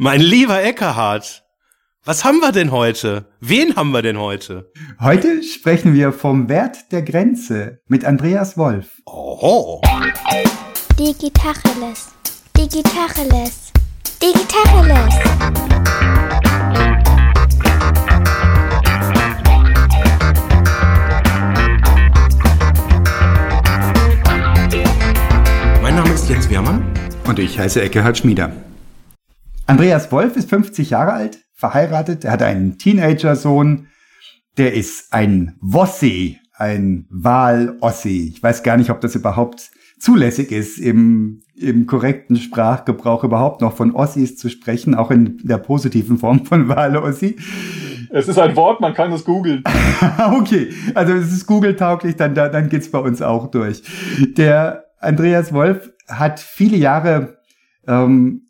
Mein lieber Eckerhard, was haben wir denn heute? Wen haben wir denn heute? Heute sprechen wir vom Wert der Grenze mit Andreas Wolf. Oh. Digitacheles. Digitacheles. Digitacheles. Mein Name ist Jens Wehrmann. Und ich heiße Eckehard Schmieder. Andreas Wolf ist 50 Jahre alt, verheiratet, er hat einen Teenager-Sohn, der ist ein Wossi, ein Wahl-Ossi. Ich weiß gar nicht, ob das überhaupt zulässig ist, im, im korrekten Sprachgebrauch überhaupt noch von Ossis zu sprechen, auch in der positiven Form von Wahl-Ossi. Es ist ein Wort, man kann es googeln. okay, also es ist Google-tauglich, dann, dann geht's bei uns auch durch. Der Andreas Wolf hat viele Jahre ähm,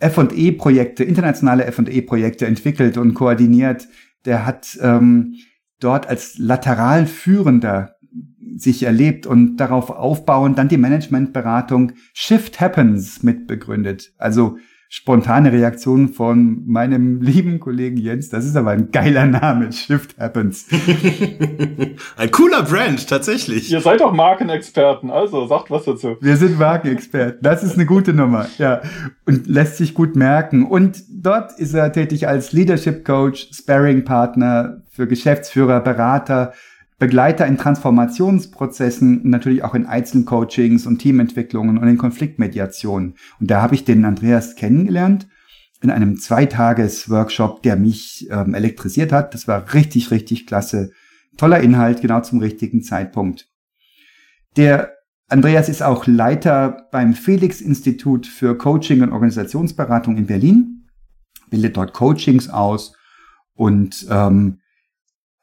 F&E-Projekte, internationale F&E-Projekte entwickelt und koordiniert. Der hat ähm, dort als lateral Führender sich erlebt und darauf aufbauend dann die Managementberatung Shift Happens mitbegründet. Also spontane Reaktion von meinem lieben Kollegen Jens. Das ist aber ein geiler Name. Shift Happens. ein cooler Brand, tatsächlich. Ihr seid doch Markenexperten, also sagt was dazu. Wir sind Markenexperten. Das ist eine gute Nummer, ja. Und lässt sich gut merken. Und dort ist er tätig als Leadership Coach, Sparring Partner für Geschäftsführer, Berater, Begleiter in Transformationsprozessen, natürlich auch in Einzelcoachings und Teamentwicklungen und in Konfliktmediationen. Und da habe ich den Andreas kennengelernt in einem Zweitages-Workshop, der mich ähm, elektrisiert hat. Das war richtig, richtig klasse. Toller Inhalt, genau zum richtigen Zeitpunkt. Der Andreas ist auch Leiter beim Felix-Institut für Coaching und Organisationsberatung in Berlin, bildet dort Coachings aus und ähm,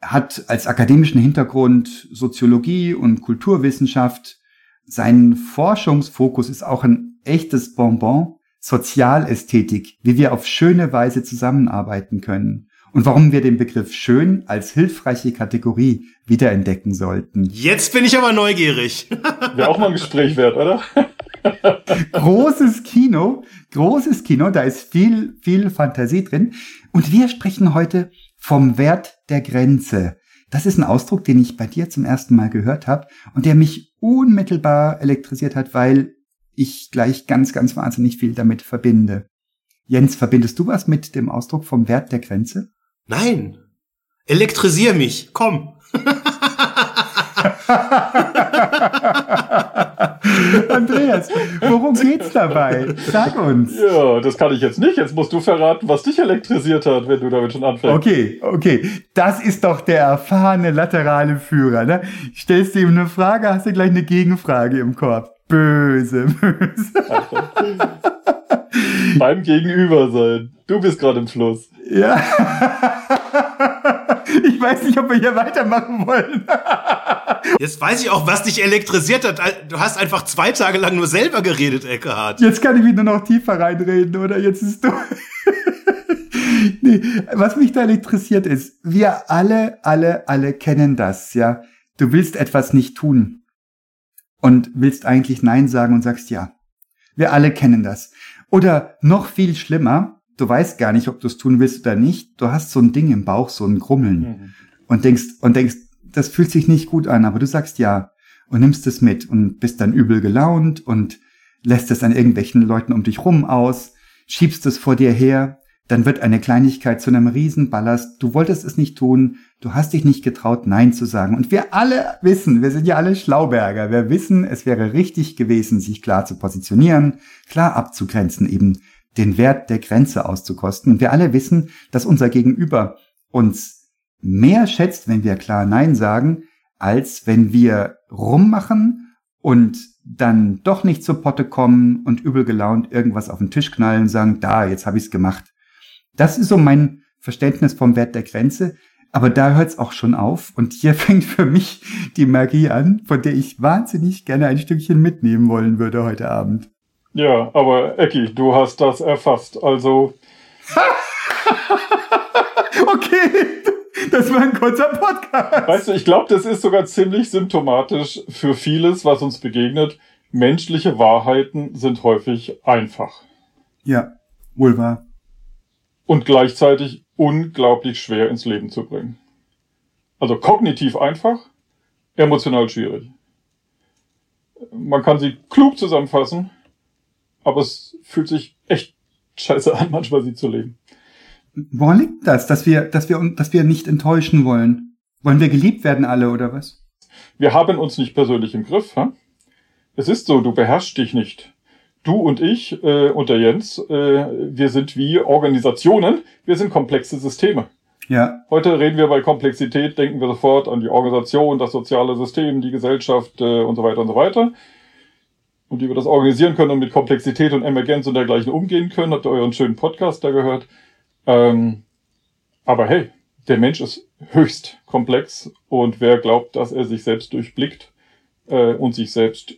hat als akademischen Hintergrund Soziologie und Kulturwissenschaft. Sein Forschungsfokus ist auch ein echtes Bonbon, Sozialästhetik, wie wir auf schöne Weise zusammenarbeiten können und warum wir den Begriff schön als hilfreiche Kategorie wiederentdecken sollten. Jetzt bin ich aber neugierig. Wäre auch mal ein Gespräch wert, oder? großes Kino, großes Kino, da ist viel, viel Fantasie drin. Und wir sprechen heute vom Wert der Grenze. Das ist ein Ausdruck, den ich bei dir zum ersten Mal gehört habe und der mich unmittelbar elektrisiert hat, weil ich gleich ganz, ganz wahnsinnig viel damit verbinde. Jens, verbindest du was mit dem Ausdruck vom Wert der Grenze? Nein. Elektrisier mich. Komm. Andreas, worum geht's dabei? Sag uns. Ja, das kann ich jetzt nicht. Jetzt musst du verraten, was dich elektrisiert hat, wenn du damit schon anfängst. Okay, okay. Das ist doch der erfahrene laterale Führer. Ne? Stellst du ihm eine Frage, hast du gleich eine Gegenfrage im Korb. Böse, böse. Beim Gegenüber sein. Du bist gerade im Fluss. Ja. Ich weiß nicht, ob wir hier weitermachen wollen. Jetzt weiß ich auch, was dich elektrisiert hat. Du hast einfach zwei Tage lang nur selber geredet, Eckehard. Jetzt kann ich wieder noch tiefer reinreden, oder? Jetzt ist du. nee, was mich da elektrisiert ist, wir alle, alle, alle kennen das, ja. Du willst etwas nicht tun und willst eigentlich Nein sagen und sagst ja. Wir alle kennen das. Oder noch viel schlimmer, du weißt gar nicht, ob du es tun willst oder nicht. Du hast so ein Ding im Bauch, so ein Grummeln mhm. und denkst und denkst, das fühlt sich nicht gut an, aber du sagst ja und nimmst es mit und bist dann übel gelaunt und lässt es an irgendwelchen Leuten um dich rum aus, schiebst es vor dir her, dann wird eine Kleinigkeit zu einem Riesenballast. Du wolltest es nicht tun, du hast dich nicht getraut, Nein zu sagen. Und wir alle wissen, wir sind ja alle Schlauberger, wir wissen, es wäre richtig gewesen, sich klar zu positionieren, klar abzugrenzen, eben den Wert der Grenze auszukosten. Und wir alle wissen, dass unser Gegenüber uns mehr schätzt, wenn wir klar Nein sagen, als wenn wir rummachen und dann doch nicht zur Potte kommen und übel gelaunt irgendwas auf den Tisch knallen und sagen, da, jetzt habe ich's gemacht. Das ist so mein Verständnis vom Wert der Grenze. Aber da hört's auch schon auf. Und hier fängt für mich die Magie an, von der ich wahnsinnig gerne ein Stückchen mitnehmen wollen würde heute Abend. Ja, aber Ecki, du hast das erfasst. Also. okay, das war ein kurzer Podcast. Weißt du, ich glaube, das ist sogar ziemlich symptomatisch für vieles, was uns begegnet. Menschliche Wahrheiten sind häufig einfach. Ja, wohl wahr. und gleichzeitig unglaublich schwer ins Leben zu bringen. Also kognitiv einfach, emotional schwierig. Man kann sie klug zusammenfassen, aber es fühlt sich echt scheiße an, manchmal sie zu leben. Woran liegt das, dass wir, dass wir, dass wir nicht enttäuschen wollen? Wollen wir geliebt werden alle oder was? Wir haben uns nicht persönlich im Griff. Ha? Es ist so, du beherrschst dich nicht. Du und ich äh, und der Jens, äh, wir sind wie Organisationen, wir sind komplexe Systeme. Ja. Heute reden wir bei Komplexität, denken wir sofort an die Organisation, das soziale System, die Gesellschaft äh, und so weiter und so weiter. Und wie wir das organisieren können und mit Komplexität und Emergenz und dergleichen umgehen können, habt ihr euren schönen Podcast da gehört. Ähm, aber hey, der Mensch ist höchst komplex und wer glaubt, dass er sich selbst durchblickt äh, und sich selbst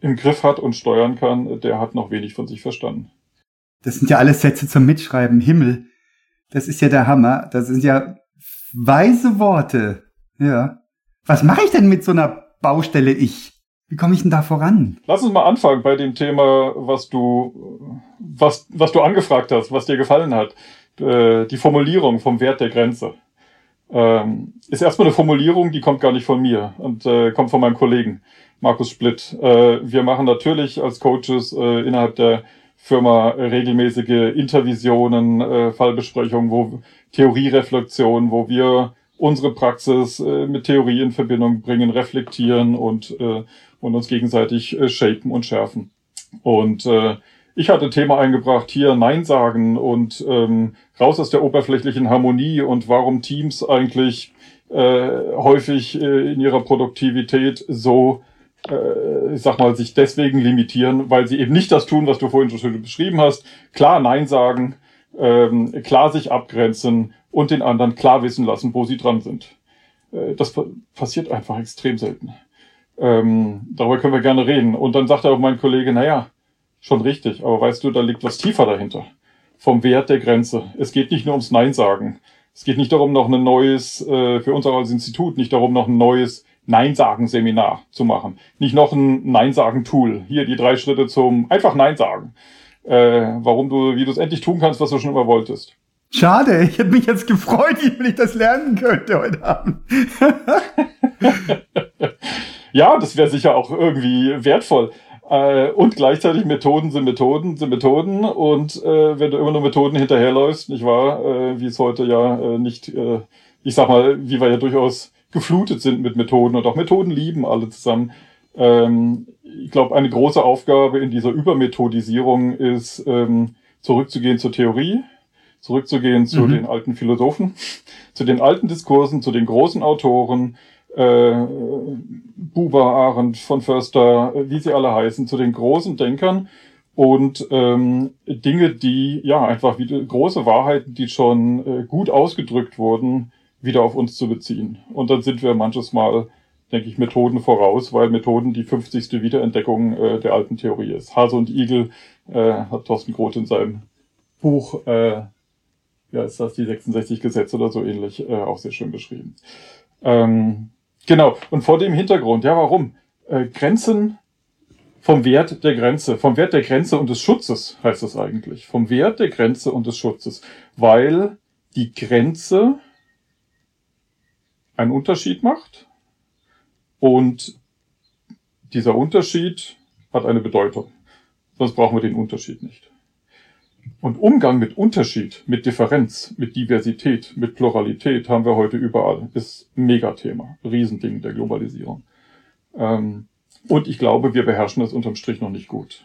im Griff hat und steuern kann, der hat noch wenig von sich verstanden. Das sind ja alles Sätze zum Mitschreiben. Himmel. Das ist ja der Hammer. Das sind ja weise Worte. Ja. Was mache ich denn mit so einer Baustelle ich? Wie komme ich denn da voran? Lass uns mal anfangen bei dem Thema, was du, was, was du angefragt hast, was dir gefallen hat. Äh, die Formulierung vom Wert der Grenze. Ähm, ist erstmal eine Formulierung, die kommt gar nicht von mir und äh, kommt von meinem Kollegen Markus Splitt. Äh, wir machen natürlich als Coaches äh, innerhalb der Firma regelmäßige Intervisionen, äh, Fallbesprechungen, wo Theoriereflexion, wo wir unsere Praxis äh, mit Theorie in Verbindung bringen, reflektieren und, äh, und uns gegenseitig äh, shapen und schärfen. Und äh, ich hatte Thema eingebracht, hier Nein sagen und ähm, raus aus der oberflächlichen Harmonie und warum Teams eigentlich äh, häufig äh, in ihrer Produktivität so, äh, ich sag mal, sich deswegen limitieren, weil sie eben nicht das tun, was du vorhin so schön beschrieben hast. Klar Nein sagen, ähm, klar sich abgrenzen und den anderen klar wissen lassen, wo sie dran sind. Äh, das passiert einfach extrem selten. Ähm, darüber können wir gerne reden. Und dann sagt auch mein Kollege, naja, Schon richtig, aber weißt du, da liegt was tiefer dahinter. Vom Wert der Grenze. Es geht nicht nur ums Nein sagen. Es geht nicht darum, noch ein neues, äh, für uns auch als Institut, nicht darum, noch ein neues Nein-Sagen-Seminar zu machen. Nicht noch ein Nein-Sagen-Tool. Hier die drei Schritte zum einfach Nein sagen. Äh, warum du, wie du es endlich tun kannst, was du schon immer wolltest. Schade, ich hätte mich jetzt gefreut, wenn ich das lernen könnte heute Abend. ja, das wäre sicher auch irgendwie wertvoll. Äh, und gleichzeitig Methoden sind Methoden sind Methoden. Und äh, wenn du immer nur Methoden hinterherläufst, nicht wahr, äh, wie es heute ja äh, nicht, äh, ich sag mal, wie wir ja durchaus geflutet sind mit Methoden und auch Methoden lieben alle zusammen. Ähm, ich glaube, eine große Aufgabe in dieser Übermethodisierung ist, ähm, zurückzugehen zur Theorie, zurückzugehen zu mhm. den alten Philosophen, zu den alten Diskursen, zu den großen Autoren, äh, Buber, Arendt, von Förster, wie sie alle heißen, zu den großen Denkern und ähm, Dinge, die ja einfach wieder große Wahrheiten, die schon äh, gut ausgedrückt wurden, wieder auf uns zu beziehen. Und dann sind wir manches Mal, denke ich, Methoden voraus, weil Methoden die 50. Wiederentdeckung äh, der alten Theorie ist. Hase und Igel äh, hat Thorsten Groth in seinem Buch, äh, ja, ist das die 66 Gesetze oder so ähnlich, äh, auch sehr schön beschrieben. Ähm, Genau. Und vor dem Hintergrund, ja, warum? Äh, Grenzen vom Wert der Grenze, vom Wert der Grenze und des Schutzes heißt das eigentlich. Vom Wert der Grenze und des Schutzes. Weil die Grenze einen Unterschied macht und dieser Unterschied hat eine Bedeutung. Sonst brauchen wir den Unterschied nicht. Und Umgang mit Unterschied, mit Differenz, mit Diversität, mit Pluralität haben wir heute überall. Ist ein Megathema, Riesending der Globalisierung. Ähm, und ich glaube, wir beherrschen das unterm Strich noch nicht gut.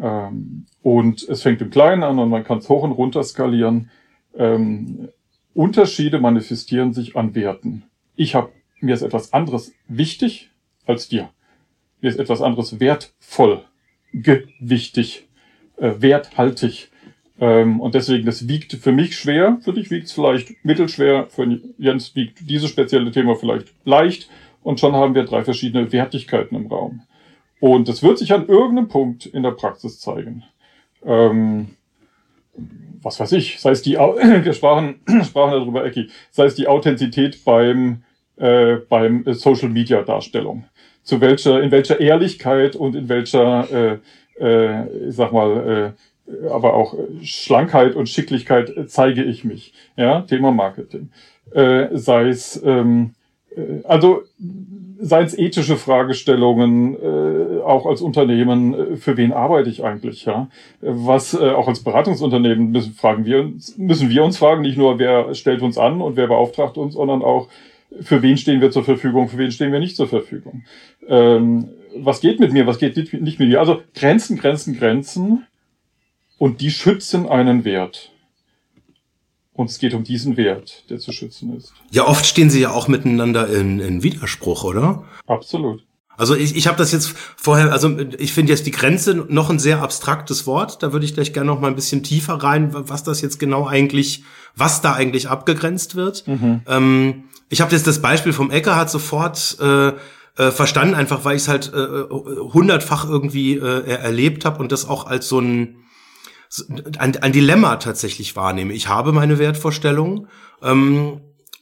Ähm, und es fängt im Kleinen an und man kann es hoch und runter skalieren. Ähm, Unterschiede manifestieren sich an Werten. Ich habe mir ist etwas anderes wichtig als dir. Mir ist etwas anderes wertvoll, gewichtig äh, werthaltig. Ähm, und deswegen, das wiegt für mich schwer. Für dich wiegt es vielleicht mittelschwer. Für Jens wiegt dieses spezielle Thema vielleicht leicht. Und schon haben wir drei verschiedene Wertigkeiten im Raum. Und das wird sich an irgendeinem Punkt in der Praxis zeigen. Ähm, was weiß ich, sei es die, wir sprachen, sprachen darüber, Ecki, sei es die Authentizität beim, äh, beim Social Media Darstellung. Zu welcher, in welcher Ehrlichkeit und in welcher, äh, äh, ich sag mal, aber auch Schlankheit und Schicklichkeit zeige ich mich. Ja, Thema Marketing. Äh, sei es ähm, äh, also seien es ethische Fragestellungen, äh, auch als Unternehmen, äh, für wen arbeite ich eigentlich, ja? Was äh, auch als Beratungsunternehmen müssen fragen wir uns, müssen wir uns fragen, nicht nur wer stellt uns an und wer beauftragt uns, sondern auch für wen stehen wir zur Verfügung, für wen stehen wir nicht zur Verfügung. Ähm, was geht mit mir, was geht nicht mit mir? Also Grenzen, Grenzen, Grenzen und die schützen einen Wert. Und es geht um diesen Wert, der zu schützen ist. Ja, oft stehen sie ja auch miteinander in, in Widerspruch, oder? Absolut. Also ich, ich habe das jetzt vorher, also ich finde jetzt die Grenze noch ein sehr abstraktes Wort. Da würde ich gleich gerne noch mal ein bisschen tiefer rein, was das jetzt genau eigentlich, was da eigentlich abgegrenzt wird. Mhm. Ähm, ich habe jetzt das Beispiel vom Ecker hat sofort äh, äh, verstanden, einfach weil ich es halt äh, hundertfach irgendwie äh, erlebt habe und das auch als so ein ein, ein Dilemma tatsächlich wahrnehme. Ich habe meine Wertvorstellungen, ähm,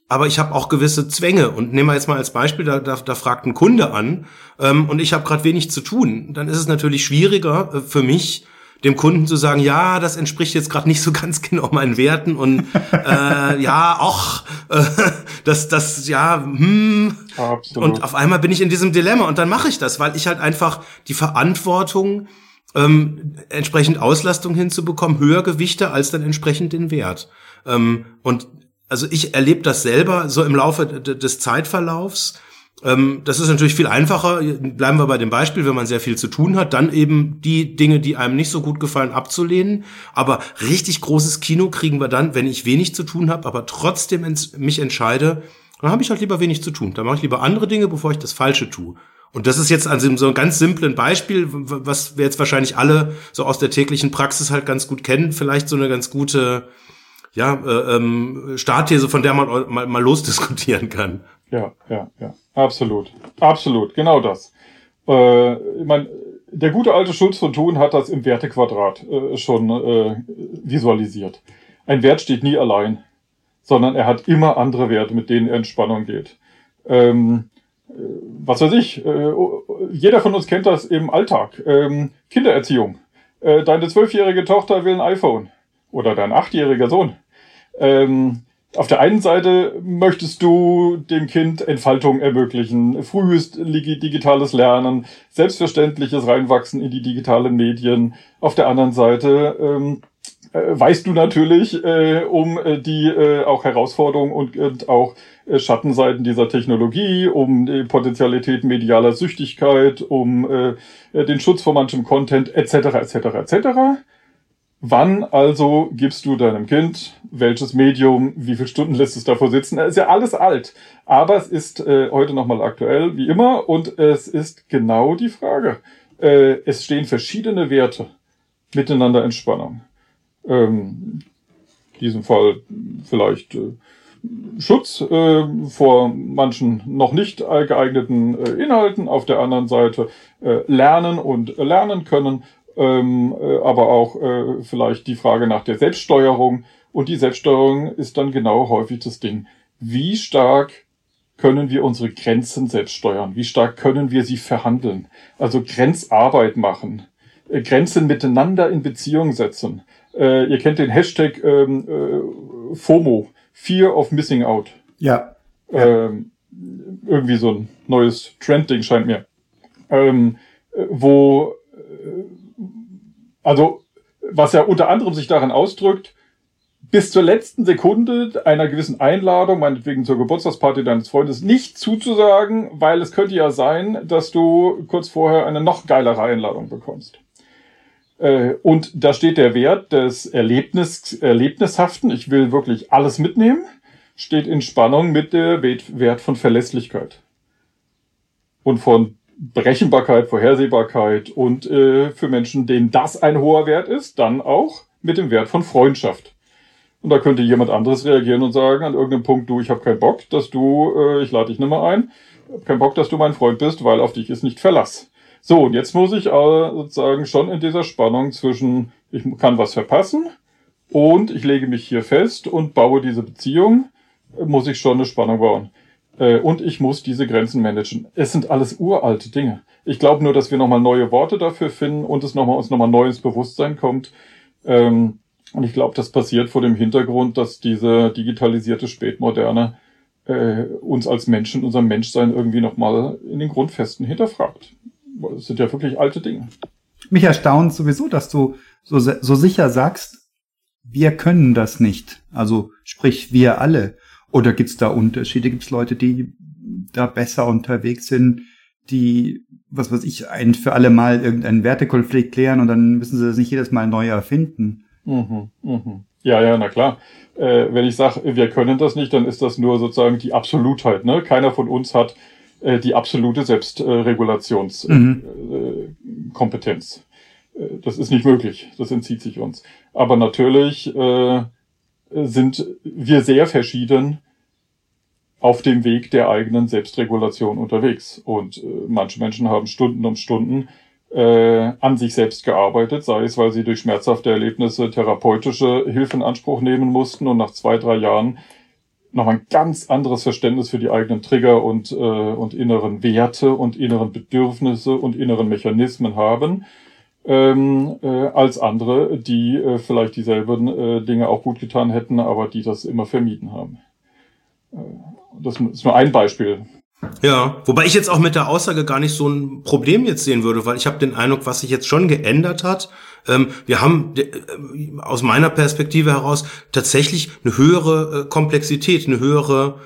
aber ich habe auch gewisse Zwänge. Und nehmen wir jetzt mal als Beispiel, da, da, da fragt ein Kunde an ähm, und ich habe gerade wenig zu tun. Dann ist es natürlich schwieriger äh, für mich, dem Kunden zu sagen, ja, das entspricht jetzt gerade nicht so ganz genau meinen Werten und äh, ja, auch äh, das, das, ja, hm. Absolut. Und auf einmal bin ich in diesem Dilemma und dann mache ich das, weil ich halt einfach die Verantwortung ähm, entsprechend Auslastung hinzubekommen, höher Gewichte als dann entsprechend den Wert. Ähm, und also ich erlebe das selber so im Laufe des Zeitverlaufs. Ähm, das ist natürlich viel einfacher. Bleiben wir bei dem Beispiel, wenn man sehr viel zu tun hat, dann eben die Dinge, die einem nicht so gut gefallen, abzulehnen. Aber richtig großes Kino kriegen wir dann, wenn ich wenig zu tun habe, aber trotzdem mich entscheide, dann habe ich halt lieber wenig zu tun. Dann mache ich lieber andere Dinge, bevor ich das Falsche tue. Und das ist jetzt an so einem ganz simplen Beispiel, was wir jetzt wahrscheinlich alle so aus der täglichen Praxis halt ganz gut kennen, vielleicht so eine ganz gute ja, äh, ähm, Startthese, von der man mal, mal losdiskutieren kann. Ja, ja, ja, absolut, absolut, genau das. Äh, ich mein, der gute alte Schulz von Thun hat das im Wertequadrat äh, schon äh, visualisiert. Ein Wert steht nie allein, sondern er hat immer andere Werte, mit denen er in Spannung geht. Ähm, was weiß ich, äh, jeder von uns kennt das im Alltag. Ähm, Kindererziehung. Äh, deine zwölfjährige Tochter will ein iPhone oder dein achtjähriger Sohn. Ähm, auf der einen Seite möchtest du dem Kind Entfaltung ermöglichen, frühes digitales Lernen, selbstverständliches Reinwachsen in die digitalen Medien. Auf der anderen Seite ähm, äh, weißt du natürlich äh, um äh, die äh, auch Herausforderungen und, und auch äh, Schattenseiten dieser Technologie, um die Potenzialität medialer Süchtigkeit, um äh, den Schutz vor manchem Content etc. etc. etc. Wann also gibst du deinem Kind welches Medium, wie viele Stunden lässt es davor sitzen? Das ist ja alles alt, aber es ist äh, heute nochmal aktuell, wie immer, und es ist genau die Frage. Äh, es stehen verschiedene Werte miteinander in Spannung. Ähm, in diesem Fall vielleicht äh, Schutz äh, vor manchen noch nicht geeigneten äh, Inhalten, auf der anderen Seite äh, lernen und lernen können, ähm, äh, aber auch äh, vielleicht die Frage nach der Selbststeuerung. Und die Selbststeuerung ist dann genau häufig das Ding. Wie stark können wir unsere Grenzen selbst steuern? Wie stark können wir sie verhandeln? Also Grenzarbeit machen, äh, Grenzen miteinander in Beziehung setzen. Äh, ihr kennt den Hashtag ähm, äh, FOMO, Fear of Missing Out. Ja. Ähm, irgendwie so ein neues Trendding scheint mir. Ähm, wo, äh, also, was ja unter anderem sich darin ausdrückt, bis zur letzten Sekunde einer gewissen Einladung, meinetwegen zur Geburtstagsparty deines Freundes, nicht zuzusagen, weil es könnte ja sein, dass du kurz vorher eine noch geilere Einladung bekommst. Äh, und da steht der Wert des Erlebnis, Erlebnishaften, ich will wirklich alles mitnehmen, steht in Spannung mit der Wert von Verlässlichkeit. Und von Berechenbarkeit, Vorhersehbarkeit und äh, für Menschen, denen das ein hoher Wert ist, dann auch mit dem Wert von Freundschaft. Und da könnte jemand anderes reagieren und sagen an irgendeinem Punkt, du, ich habe keinen Bock, dass du, äh, ich lade dich nicht mehr ein, keinen Bock, dass du mein Freund bist, weil auf dich ist nicht Verlass. So, und jetzt muss ich aber sozusagen schon in dieser Spannung zwischen, ich kann was verpassen und ich lege mich hier fest und baue diese Beziehung, muss ich schon eine Spannung bauen. Äh, und ich muss diese Grenzen managen. Es sind alles uralte Dinge. Ich glaube nur, dass wir nochmal neue Worte dafür finden und es nochmal uns nochmal neu ins Bewusstsein kommt. Ähm, und ich glaube, das passiert vor dem Hintergrund, dass diese digitalisierte Spätmoderne äh, uns als Menschen, unser Menschsein irgendwie nochmal in den Grundfesten hinterfragt. Das sind ja wirklich alte Dinge. Mich erstaunt sowieso, dass du so, so sicher sagst, wir können das nicht. Also sprich wir alle. Oder gibt's da Unterschiede? Gibt's Leute, die da besser unterwegs sind, die, was weiß ich, ein für alle Mal irgendeinen Wertekonflikt klären und dann müssen sie das nicht jedes Mal neu erfinden? Mhm, mhm. Ja, ja, na klar. Äh, wenn ich sage, wir können das nicht, dann ist das nur sozusagen die Absolutheit. Ne? Keiner von uns hat äh, die absolute Selbstregulationskompetenz. Mhm. Äh, das ist nicht möglich. Das entzieht sich uns. Aber natürlich äh, sind wir sehr verschieden auf dem Weg der eigenen Selbstregulation unterwegs. Und äh, manche Menschen haben Stunden um Stunden äh, an sich selbst gearbeitet, sei es, weil sie durch schmerzhafte Erlebnisse therapeutische Hilfe in Anspruch nehmen mussten und nach zwei, drei Jahren noch ein ganz anderes Verständnis für die eigenen Trigger und, äh, und inneren Werte und inneren Bedürfnisse und inneren Mechanismen haben, ähm, äh, als andere, die äh, vielleicht dieselben äh, Dinge auch gut getan hätten, aber die das immer vermieden haben. Das ist nur ein Beispiel. Ja, wobei ich jetzt auch mit der Aussage gar nicht so ein Problem jetzt sehen würde, weil ich habe den Eindruck, was sich jetzt schon geändert hat. Ähm, wir haben äh, aus meiner Perspektive heraus tatsächlich eine höhere äh, Komplexität, eine höhere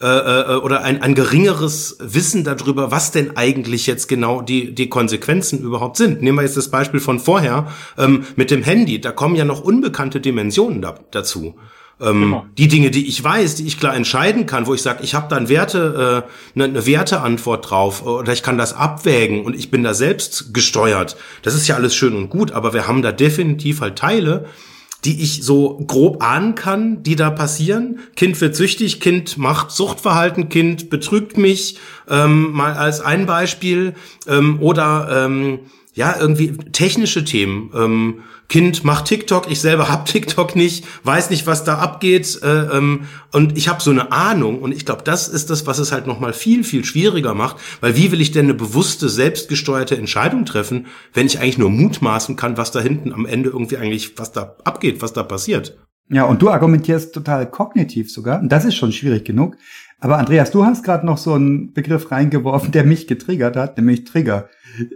äh, äh, oder ein, ein geringeres Wissen darüber, was denn eigentlich jetzt genau die, die Konsequenzen überhaupt sind. Nehmen wir jetzt das Beispiel von vorher ähm, mit dem Handy. Da kommen ja noch unbekannte Dimensionen da, dazu. Ähm, genau. Die Dinge, die ich weiß, die ich klar entscheiden kann, wo ich sage, ich habe da eine Werte, äh, eine, eine Werteantwort drauf oder ich kann das abwägen und ich bin da selbst gesteuert. Das ist ja alles schön und gut, aber wir haben da definitiv halt Teile, die ich so grob ahnen kann, die da passieren. Kind wird süchtig, Kind macht Suchtverhalten, Kind betrügt mich, ähm, mal als ein Beispiel. Ähm, oder ähm, ja, irgendwie technische Themen. Ähm, Kind macht TikTok, ich selber hab TikTok nicht, weiß nicht, was da abgeht äh, ähm, und ich habe so eine Ahnung und ich glaube, das ist das, was es halt noch mal viel viel schwieriger macht, weil wie will ich denn eine bewusste selbstgesteuerte Entscheidung treffen, wenn ich eigentlich nur mutmaßen kann, was da hinten am Ende irgendwie eigentlich was da abgeht, was da passiert? Ja, und du argumentierst total kognitiv sogar und das ist schon schwierig genug. Aber Andreas, du hast gerade noch so einen Begriff reingeworfen, der mich getriggert hat, nämlich Trigger.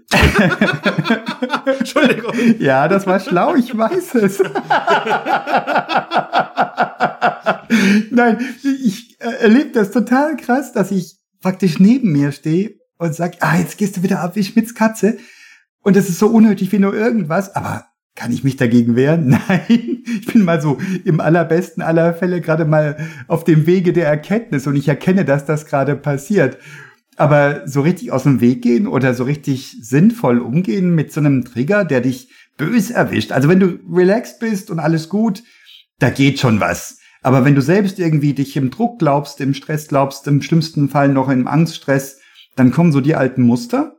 Entschuldigung. Ja, das war schlau, ich weiß es. Nein, ich äh, erlebe das total krass, dass ich praktisch neben mir stehe und sag, ah, jetzt gehst du wieder ab wie Schmitz Katze. Und das ist so unnötig wie nur irgendwas, aber kann ich mich dagegen wehren? Nein, ich bin mal so im allerbesten aller Fälle gerade mal auf dem Wege der Erkenntnis und ich erkenne, dass das gerade passiert. Aber so richtig aus dem Weg gehen oder so richtig sinnvoll umgehen mit so einem Trigger, der dich bös erwischt. Also wenn du relaxed bist und alles gut, da geht schon was. Aber wenn du selbst irgendwie dich im Druck glaubst, im Stress glaubst, im schlimmsten Fall noch im Angststress, dann kommen so die alten Muster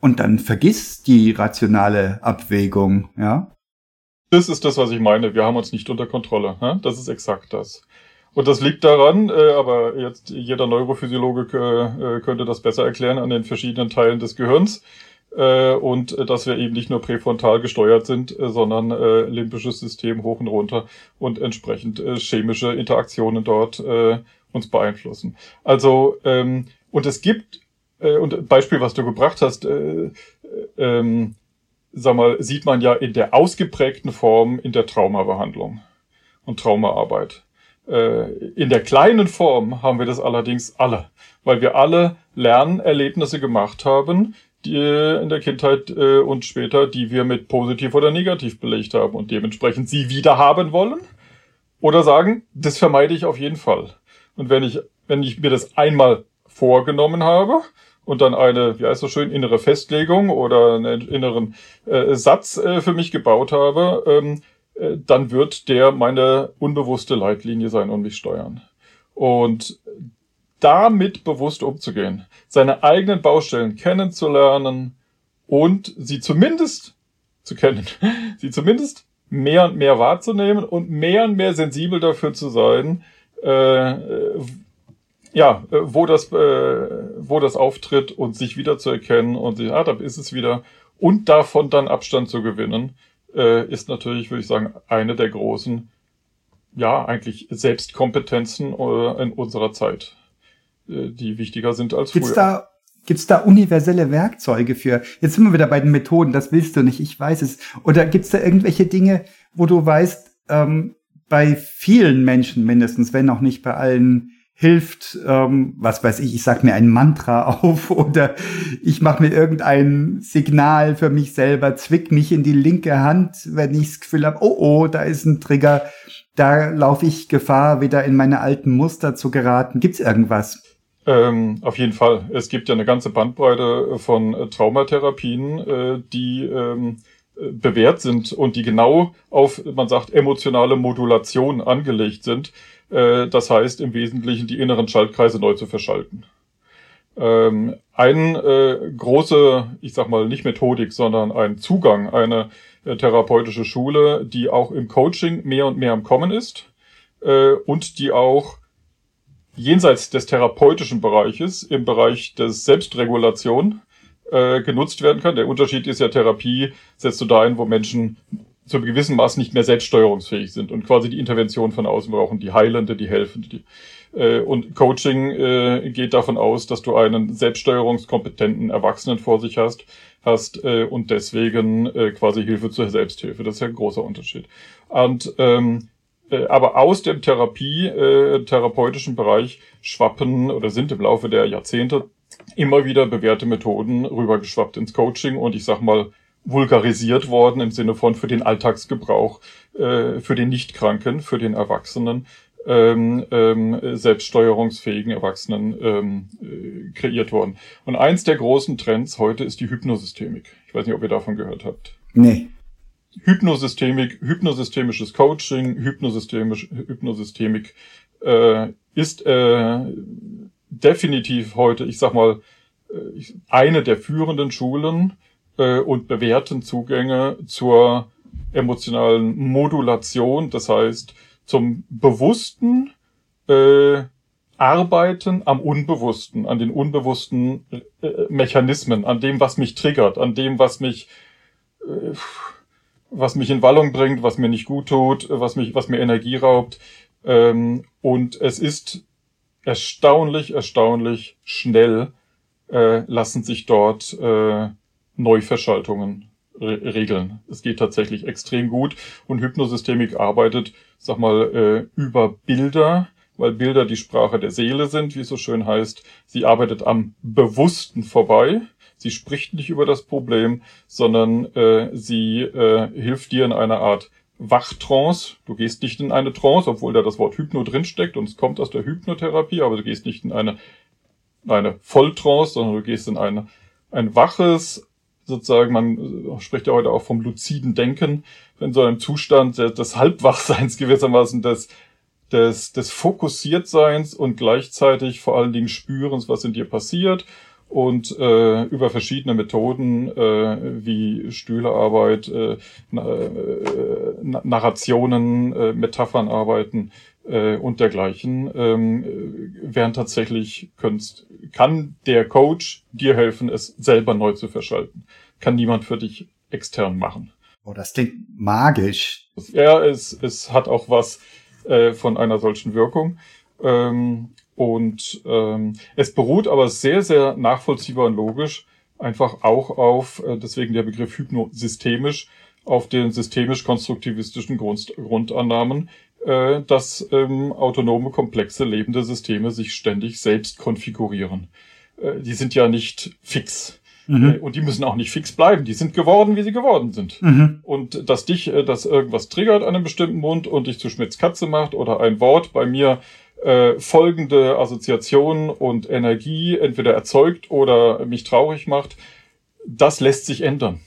und dann vergiss die rationale Abwägung, ja. Das ist das, was ich meine. Wir haben uns nicht unter Kontrolle. Das ist exakt das. Und das liegt daran, äh, aber jetzt jeder Neurophysiologe äh, könnte das besser erklären an den verschiedenen Teilen des Gehirns. Äh, und äh, dass wir eben nicht nur präfrontal gesteuert sind, äh, sondern äh, limbisches System hoch und runter und entsprechend äh, chemische Interaktionen dort äh, uns beeinflussen. Also, ähm, und es gibt, äh, und Beispiel, was du gebracht hast, äh, äh, ähm, sag mal, sieht man ja in der ausgeprägten Form in der Traumabehandlung und Traumaarbeit. Äh, in der kleinen Form haben wir das allerdings alle, weil wir alle Lernerlebnisse gemacht haben, die in der Kindheit äh, und später, die wir mit positiv oder negativ belegt haben und dementsprechend sie wieder haben wollen oder sagen, das vermeide ich auf jeden Fall. Und wenn ich, wenn ich mir das einmal vorgenommen habe und dann eine, wie heißt das schön, innere Festlegung oder einen inneren äh, Satz äh, für mich gebaut habe, ähm, äh, dann wird der meine unbewusste Leitlinie sein und mich steuern. Und damit bewusst umzugehen, seine eigenen Baustellen kennenzulernen und sie zumindest zu kennen, sie zumindest mehr und mehr wahrzunehmen und mehr und mehr sensibel dafür zu sein, äh, ja, wo das, äh, wo das auftritt und sich wieder zu erkennen und sich, ah, da ist es wieder und davon dann Abstand zu gewinnen äh, ist natürlich, würde ich sagen, eine der großen, ja, eigentlich Selbstkompetenzen äh, in unserer Zeit, äh, die wichtiger sind als Gibt's früher. da Gibt's da universelle Werkzeuge für? Jetzt sind wir wieder bei den Methoden, das willst du nicht, ich weiß es. Oder gibt's da irgendwelche Dinge, wo du weißt, ähm, bei vielen Menschen mindestens, wenn auch nicht bei allen, hilft, ähm, was weiß ich, ich sag mir ein Mantra auf oder ich mache mir irgendein Signal für mich selber, zwick mich in die linke Hand, wenn ich das Gefühl habe, oh oh, da ist ein Trigger, da laufe ich Gefahr, wieder in meine alten Muster zu geraten. Gibt's irgendwas? Ähm, auf jeden Fall. Es gibt ja eine ganze Bandbreite von äh, Traumatherapien, äh, die ähm, äh, bewährt sind und die genau auf, man sagt, emotionale Modulation angelegt sind. Äh, das heißt im Wesentlichen die inneren Schaltkreise neu zu verschalten. Ähm, ein äh, große, ich sag mal nicht Methodik, sondern ein Zugang, eine äh, therapeutische Schule, die auch im Coaching mehr und mehr am Kommen ist und die auch jenseits des therapeutischen Bereiches im Bereich des Selbstregulation genutzt werden kann. Der Unterschied ist ja, Therapie setzt du da ein, wo Menschen zu einem gewissen Maß nicht mehr selbststeuerungsfähig sind und quasi die Intervention von außen brauchen, die heilende, die helfende. Die, äh, und Coaching äh, geht davon aus, dass du einen selbststeuerungskompetenten Erwachsenen vor sich hast, hast äh, und deswegen äh, quasi Hilfe zur Selbsthilfe. Das ist ja ein großer Unterschied. Und ähm, äh, aber aus dem Therapie, äh, therapeutischen Bereich schwappen oder sind im Laufe der Jahrzehnte immer wieder bewährte Methoden rübergeschwappt ins Coaching und ich sag mal vulgarisiert worden im Sinne von für den Alltagsgebrauch, äh, für den Nichtkranken, für den Erwachsenen, ähm, ähm, selbststeuerungsfähigen Erwachsenen ähm, äh, kreiert worden. Und eins der großen Trends heute ist die Hypnosystemik. Ich weiß nicht, ob ihr davon gehört habt. Nee. Hypnosystemik, hypnosystemisches Coaching, hypnosystemisch, Hypnosystemik äh, ist äh, definitiv heute, ich sag mal, äh, eine der führenden Schulen äh, und bewährten Zugänge zur emotionalen Modulation, das heißt zum bewussten äh, Arbeiten am Unbewussten, an den unbewussten äh, Mechanismen, an dem, was mich triggert, an dem, was mich äh, was mich in Wallung bringt, was mir nicht gut tut, was mich, was mir Energie raubt. Ähm, und es ist erstaunlich, erstaunlich schnell äh, lassen sich dort äh, Neuverschaltungen re regeln. Es geht tatsächlich extrem gut und Hypnosystemik arbeitet, sag mal, äh, über Bilder, weil Bilder die Sprache der Seele sind, wie es so schön heißt. Sie arbeitet am Bewussten vorbei. Sie spricht nicht über das Problem, sondern äh, sie äh, hilft dir in einer Art Wachtrance. Du gehst nicht in eine Trance, obwohl da das Wort Hypno drinsteckt und es kommt aus der Hypnotherapie, aber du gehst nicht in eine, eine Volltrance, sondern du gehst in eine, ein waches, sozusagen, man spricht ja heute auch vom luziden Denken, in so einem Zustand des Halbwachseins gewissermaßen, des, des, des Fokussiertseins und gleichzeitig vor allen Dingen Spürens, was in dir passiert und äh, über verschiedene Methoden äh, wie Stühlearbeit, äh, äh, Narrationen, äh, Metaphern arbeiten äh, und dergleichen, ähm, während tatsächlich könnt, kann der Coach dir helfen, es selber neu zu verschalten. Kann niemand für dich extern machen. Oh, das klingt magisch. Ja, es, es hat auch was äh, von einer solchen Wirkung. Ähm, und ähm, es beruht aber sehr, sehr nachvollziehbar und logisch einfach auch auf, äh, deswegen der Begriff hypnosystemisch, auf den systemisch-konstruktivistischen Grund, Grundannahmen, äh, dass ähm, autonome, komplexe, lebende Systeme sich ständig selbst konfigurieren. Äh, die sind ja nicht fix. Mhm. Äh, und die müssen auch nicht fix bleiben. Die sind geworden, wie sie geworden sind. Mhm. Und dass dich, äh, dass irgendwas triggert an einem bestimmten Mund und dich zu Schmitz Katze macht oder ein Wort bei mir äh, folgende Assoziation und Energie entweder erzeugt oder mich traurig macht, das lässt sich ändern.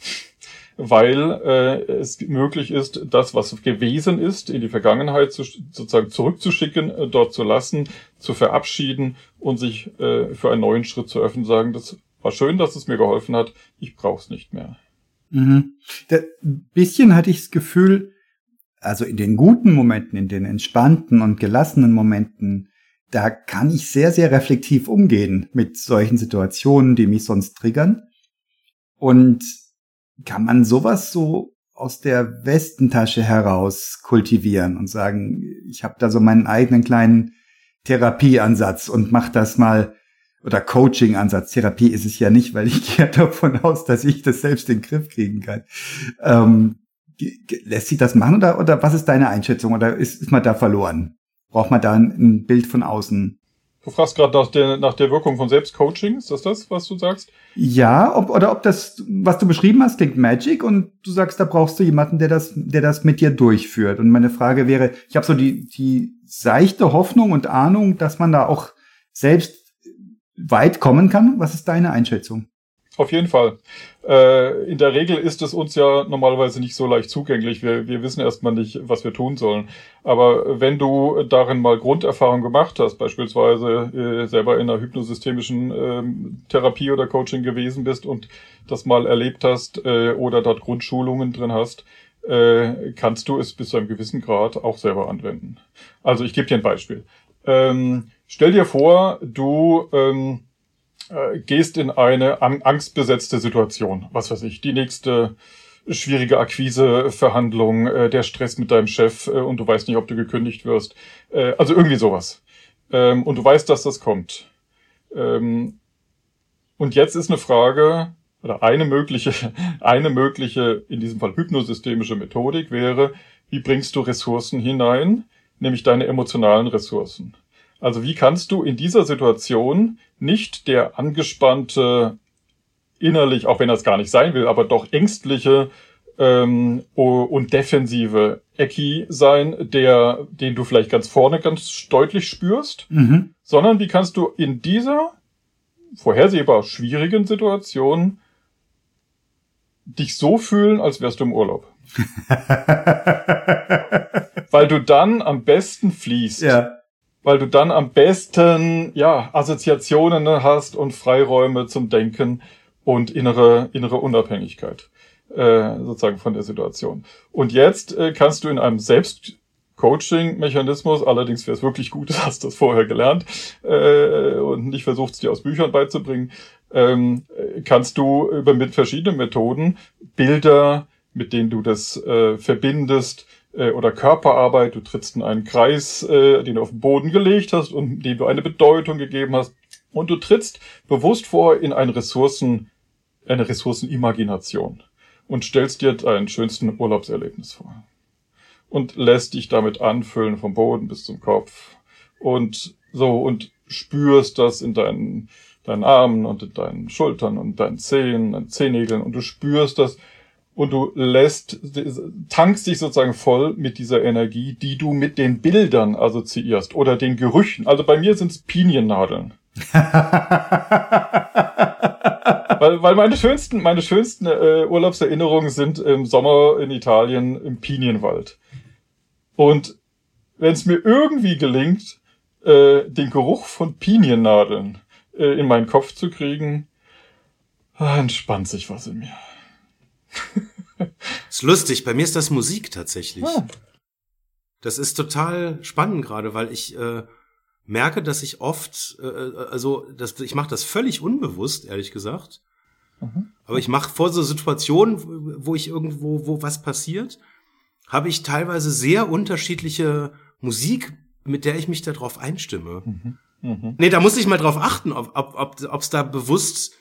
Weil äh, es möglich ist, das, was gewesen ist, in die Vergangenheit zu, sozusagen zurückzuschicken, äh, dort zu lassen, zu verabschieden und sich äh, für einen neuen Schritt zu öffnen, sagen, das war schön, dass es mir geholfen hat, ich brauche es nicht mehr. Mhm. Da, bisschen hatte ich das Gefühl, also in den guten Momenten, in den entspannten und gelassenen Momenten, da kann ich sehr, sehr reflektiv umgehen mit solchen Situationen, die mich sonst triggern. Und kann man sowas so aus der Westentasche heraus kultivieren und sagen, ich habe da so meinen eigenen kleinen Therapieansatz und mach das mal oder Coaching-Ansatz. Therapie ist es ja nicht, weil ich gehe davon aus, dass ich das selbst in den Griff kriegen kann. Ähm, lässt sich das machen oder, oder was ist deine Einschätzung oder ist, ist man da verloren? Braucht man da ein, ein Bild von außen? Du fragst gerade nach der, nach der Wirkung von Selbstcoaching. Ist das das, was du sagst? Ja, ob, oder ob das, was du beschrieben hast, klingt Magic und du sagst, da brauchst du jemanden, der das, der das mit dir durchführt. Und meine Frage wäre, ich habe so die, die seichte Hoffnung und Ahnung, dass man da auch selbst weit kommen kann. Was ist deine Einschätzung? Auf jeden Fall. Äh, in der Regel ist es uns ja normalerweise nicht so leicht zugänglich. Wir, wir wissen erstmal nicht, was wir tun sollen. Aber wenn du darin mal Grunderfahrung gemacht hast, beispielsweise äh, selber in einer hypnosystemischen äh, Therapie oder Coaching gewesen bist und das mal erlebt hast äh, oder dort Grundschulungen drin hast, äh, kannst du es bis zu einem gewissen Grad auch selber anwenden. Also ich gebe dir ein Beispiel. Ähm, stell dir vor, du ähm, äh, gehst in eine angstbesetzte Situation. Was weiß ich, die nächste schwierige Akquiseverhandlung, äh, der Stress mit deinem Chef äh, und du weißt nicht, ob du gekündigt wirst. Äh, also irgendwie sowas. Ähm, und du weißt, dass das kommt. Ähm, und jetzt ist eine Frage, oder eine mögliche, eine mögliche, in diesem Fall hypnosystemische Methodik wäre, wie bringst du Ressourcen hinein, nämlich deine emotionalen Ressourcen. Also wie kannst du in dieser Situation nicht der angespannte, innerlich, auch wenn er es gar nicht sein will, aber doch ängstliche ähm, und defensive Ecki sein, der, den du vielleicht ganz vorne ganz deutlich spürst, mhm. sondern wie kannst du in dieser vorhersehbar schwierigen Situation dich so fühlen, als wärst du im Urlaub. Weil du dann am besten fließt. Ja weil du dann am besten ja Assoziationen hast und Freiräume zum Denken und innere innere Unabhängigkeit äh, sozusagen von der Situation. Und jetzt äh, kannst du in einem selbst Coaching-Mechanismus, allerdings wäre es wirklich gut, hast das vorher gelernt äh, und nicht versucht, es dir aus Büchern beizubringen, ähm, kannst du über mit verschiedenen Methoden Bilder, mit denen du das äh, verbindest, äh, oder Körperarbeit, du trittst in einen Kreis, äh, den du auf den Boden gelegt hast und dem du eine Bedeutung gegeben hast. Und du trittst bewusst vor in eine Ressourcen, eine Ressourcenimagination und stellst dir dein schönsten Urlaubserlebnis vor. Und lässt dich damit anfüllen vom Boden bis zum Kopf. Und so, und spürst das in deinen, deinen Armen und in deinen Schultern und deinen Zehen, deinen Zehennägeln und du spürst das und du lässt, tankst dich sozusagen voll mit dieser Energie, die du mit den Bildern assoziierst oder den Gerüchen. Also bei mir sind es Piniennadeln. weil, weil meine schönsten, meine schönsten äh, Urlaubserinnerungen sind im Sommer in Italien im Pinienwald. Und wenn es mir irgendwie gelingt, äh, den Geruch von Piniennadeln äh, in meinen Kopf zu kriegen, entspannt sich was in mir ist lustig, bei mir ist das Musik tatsächlich. Ah. Das ist total spannend gerade, weil ich äh, merke, dass ich oft, äh, äh also das, ich mache das völlig unbewusst, ehrlich gesagt. Mhm. Aber ich mache vor so Situationen, wo ich irgendwo, wo was passiert, habe ich teilweise sehr unterschiedliche Musik, mit der ich mich darauf einstimme. Mhm. Mhm. Nee, da muss ich mal drauf achten, ob ob ob, ob's da bewusst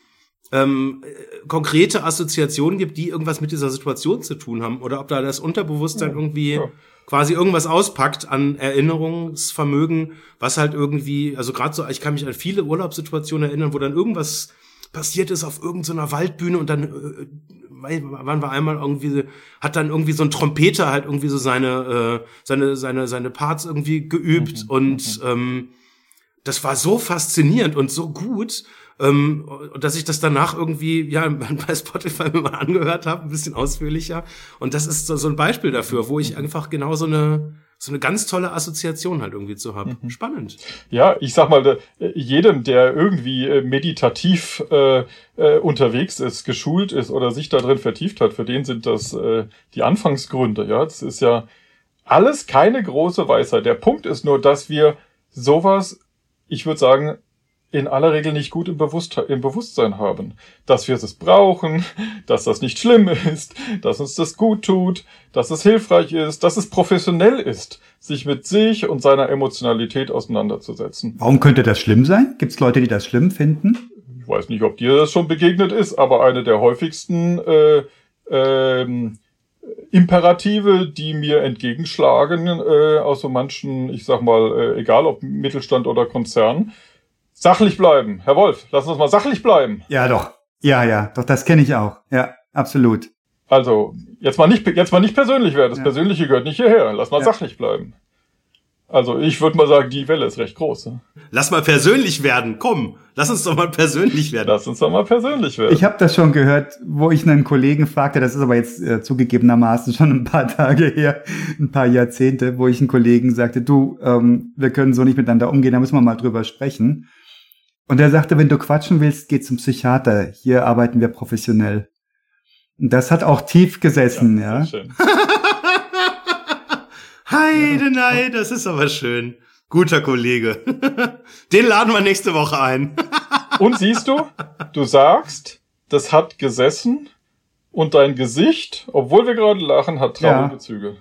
ähm, konkrete Assoziationen gibt, die irgendwas mit dieser Situation zu tun haben oder ob da das Unterbewusstsein ja, irgendwie ja. quasi irgendwas auspackt an Erinnerungsvermögen, was halt irgendwie, also gerade so, ich kann mich an viele Urlaubssituationen erinnern, wo dann irgendwas passiert ist auf irgendeiner so Waldbühne und dann äh, waren wir einmal irgendwie hat dann irgendwie so ein Trompeter halt irgendwie so seine äh, seine seine seine Parts irgendwie geübt mhm. und mhm. ähm, das war so faszinierend und so gut ähm, dass ich das danach irgendwie ja bei Spotify mir mal angehört habe, ein bisschen ausführlicher. Und das ist so, so ein Beispiel dafür, wo ich einfach genau so eine so eine ganz tolle Assoziation halt irgendwie zu haben. Mhm. Spannend. Ja, ich sag mal, jedem, der irgendwie äh, meditativ äh, äh, unterwegs ist, geschult ist oder sich da drin vertieft hat, für den sind das äh, die Anfangsgründe. Ja, das ist ja alles keine große Weisheit. Der Punkt ist nur, dass wir sowas, ich würde sagen, in aller Regel nicht gut im, Bewusst im Bewusstsein haben. Dass wir es brauchen, dass das nicht schlimm ist, dass uns das gut tut, dass es hilfreich ist, dass es professionell ist, sich mit sich und seiner Emotionalität auseinanderzusetzen. Warum könnte das schlimm sein? Gibt es Leute, die das schlimm finden? Ich weiß nicht, ob dir das schon begegnet ist, aber eine der häufigsten äh, ähm, Imperative, die mir entgegenschlagen äh, aus so manchen, ich sag mal, äh, egal ob Mittelstand oder Konzern, sachlich bleiben. Herr Wolf, lass uns mal sachlich bleiben. Ja, doch. Ja, ja, doch, das kenne ich auch. Ja, absolut. Also, jetzt mal nicht, jetzt mal nicht persönlich werden. Das Ja. Persönliche gehört nicht hierher. Lass mal Ja. sachlich bleiben. Also, ich würde mal sagen, die Welle ist recht groß. Ne? Lass mal persönlich werden. Komm, lass uns doch mal persönlich werden. Lass uns doch mal persönlich werden. Ich habe das schon gehört, wo ich einen Kollegen fragte, das ist aber jetzt äh, zugegebenermaßen schon ein paar Tage her, ein paar Jahrzehnte, wo ich einen Kollegen sagte, du, ähm, wir können so nicht miteinander umgehen, da müssen wir mal drüber sprechen. Und er sagte, wenn du quatschen willst, geh zum Psychiater. Hier arbeiten wir professionell. Und das hat auch tief gesessen, ja. Sehr schön. Heide, nein, das ist aber schön. Guter Kollege. Den laden wir nächste Woche ein. Und siehst du, du sagst, das hat gesessen und dein Gesicht, obwohl wir gerade lachen, hat traurige Ja. Züge.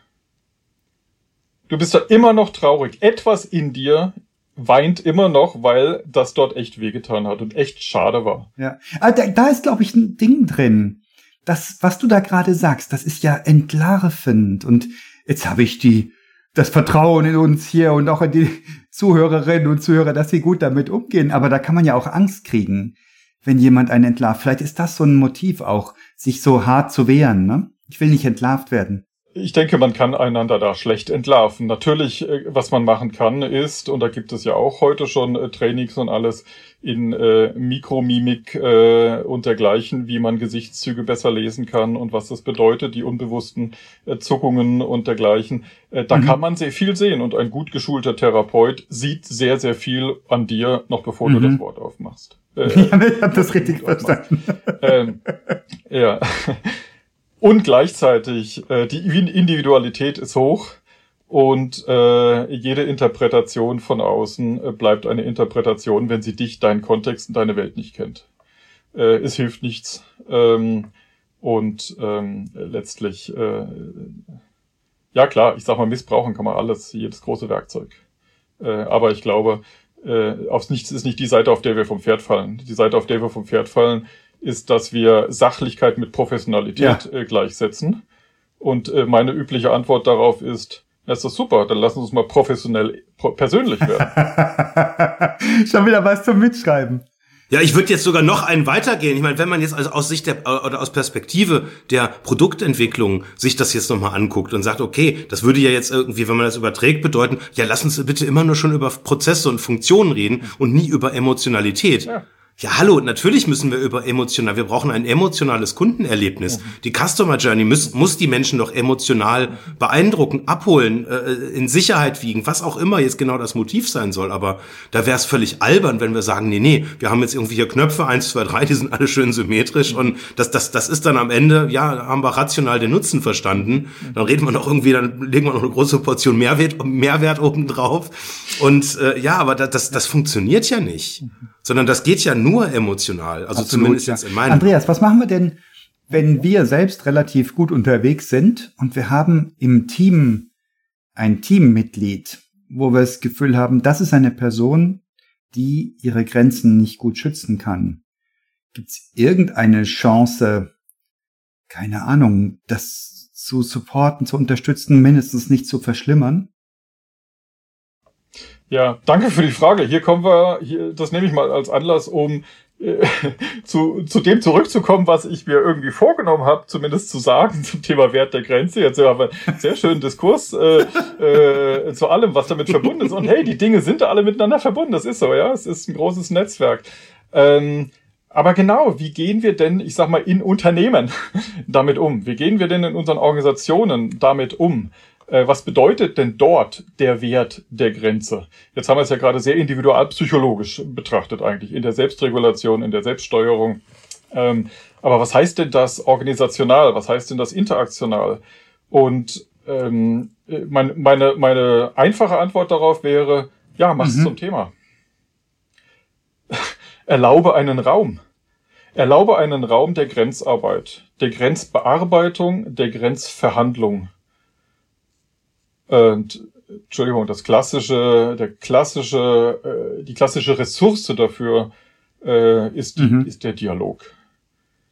Du bist da immer noch traurig. Etwas in dir weint immer noch, weil das dort echt wehgetan hat und echt schade war. Ja, aber da, da ist, glaube ich, ein Ding drin. Das, was du da gerade sagst, das ist ja entlarvend. Und jetzt habe ich die, das Vertrauen in uns hier und auch in die Zuhörerinnen und Zuhörer, dass sie gut damit umgehen. Aber da kann man ja auch Angst kriegen, wenn jemand einen entlarvt. Vielleicht ist das so ein Motiv auch, sich so hart zu wehren. Ne? Ich will nicht entlarvt werden. Ich denke, man kann einander da schlecht entlarven. Natürlich, äh, was man machen kann, ist, und da gibt es ja auch heute schon äh, Trainings und alles in äh, Mikromimik äh, und dergleichen, wie man Gesichtszüge besser lesen kann und was das bedeutet, die unbewussten äh, Zuckungen und dergleichen. Äh, da Mhm. kann man sehr viel sehen und ein gut geschulter Therapeut sieht sehr, sehr viel an dir, noch bevor du Mhm. das Wort aufmachst. Äh, Ja, ich habe das richtig verstanden. ähm, ja. Und gleichzeitig, äh, die Individualität ist hoch und äh, jede Interpretation von außen äh, bleibt eine Interpretation, wenn sie dich, deinen Kontext und deine Welt nicht kennt. Äh, es hilft nichts. Ähm, und ähm, letztlich, äh, ja klar, ich sag mal, missbrauchen kann man alles, jedes große Werkzeug. Äh, aber ich glaube, äh, aufs Nichts ist nicht die Seite, auf der wir vom Pferd fallen. Die Seite, auf der wir vom Pferd fallen, ist, dass wir Sachlichkeit mit Professionalität äh, gleichsetzen. Und äh, meine übliche Antwort darauf ist, ja, ist das super, dann lassen Sie uns mal professionell, pro persönlich werden. Schon wieder was zum Mitschreiben. Ja, ich würde jetzt sogar noch einen weitergehen. Ich meine, wenn man jetzt also aus Sicht der oder aus Perspektive der Produktentwicklung sich das jetzt nochmal anguckt und sagt, okay, das würde ja jetzt irgendwie, wenn man das überträgt, bedeuten, ja, lass uns bitte immer nur schon über Prozesse und Funktionen reden und nie über Emotionalität. Ja. Ja, hallo, natürlich müssen wir über emotional, wir brauchen ein emotionales Kundenerlebnis. Die Customer Journey muss, muss die Menschen doch emotional beeindrucken, abholen, äh, in Sicherheit wiegen, was auch immer jetzt genau das Motiv sein soll. Aber da wäre es völlig albern, wenn wir sagen, nee, nee, wir haben jetzt irgendwie hier Knöpfe, eins, zwei, drei, die sind alle schön symmetrisch und das, das, das ist dann am Ende, ja, haben wir rational den Nutzen verstanden. Dann reden wir noch irgendwie, dann legen wir noch eine große Portion Mehrwert, Mehrwert oben drauf. Und äh, ja, aber das, das, das funktioniert ja nicht. Sondern das geht ja nur emotional. Also Absolut, zumindest ja. jetzt in meinem. Andreas, was machen wir denn, wenn wir selbst relativ gut unterwegs sind und wir haben im Team ein Teammitglied, wo wir das Gefühl haben, das ist eine Person, die ihre Grenzen nicht gut schützen kann. Gibt es irgendeine Chance, keine Ahnung, das zu supporten, zu unterstützen, mindestens nicht zu verschlimmern? Ja, danke für die Frage. Hier kommen wir, hier, das nehme ich mal als Anlass, um äh, zu, zu dem zurückzukommen, was ich mir irgendwie vorgenommen habe, zumindest zu sagen zum Thema Wert der Grenze. Jetzt haben wir einen sehr schönen Diskurs äh, äh, zu allem, was damit verbunden ist. Und hey, die Dinge sind alle miteinander verbunden. Das ist so, ja. Es ist ein großes Netzwerk. Ähm, aber genau, wie gehen wir denn, ich sag mal, in Unternehmen damit um? Wie gehen wir denn in unseren Organisationen damit um? Äh, was bedeutet denn dort der Wert der Grenze? Jetzt haben wir es ja gerade sehr individualpsychologisch betrachtet eigentlich, in der Selbstregulation, in der Selbststeuerung. Ähm, aber was heißt denn das organisational? Was heißt denn das interaktional? Und ähm, mein, meine, meine einfache Antwort darauf wäre, ja, mach's Mhm. zum Thema. erlaube einen Raum. Erlaube einen Raum der Grenzarbeit, der Grenzbearbeitung, der Grenzverhandlung. Und, Entschuldigung, das klassische, der klassische, äh, die klassische Ressource dafür äh, ist, mhm. ist der Dialog.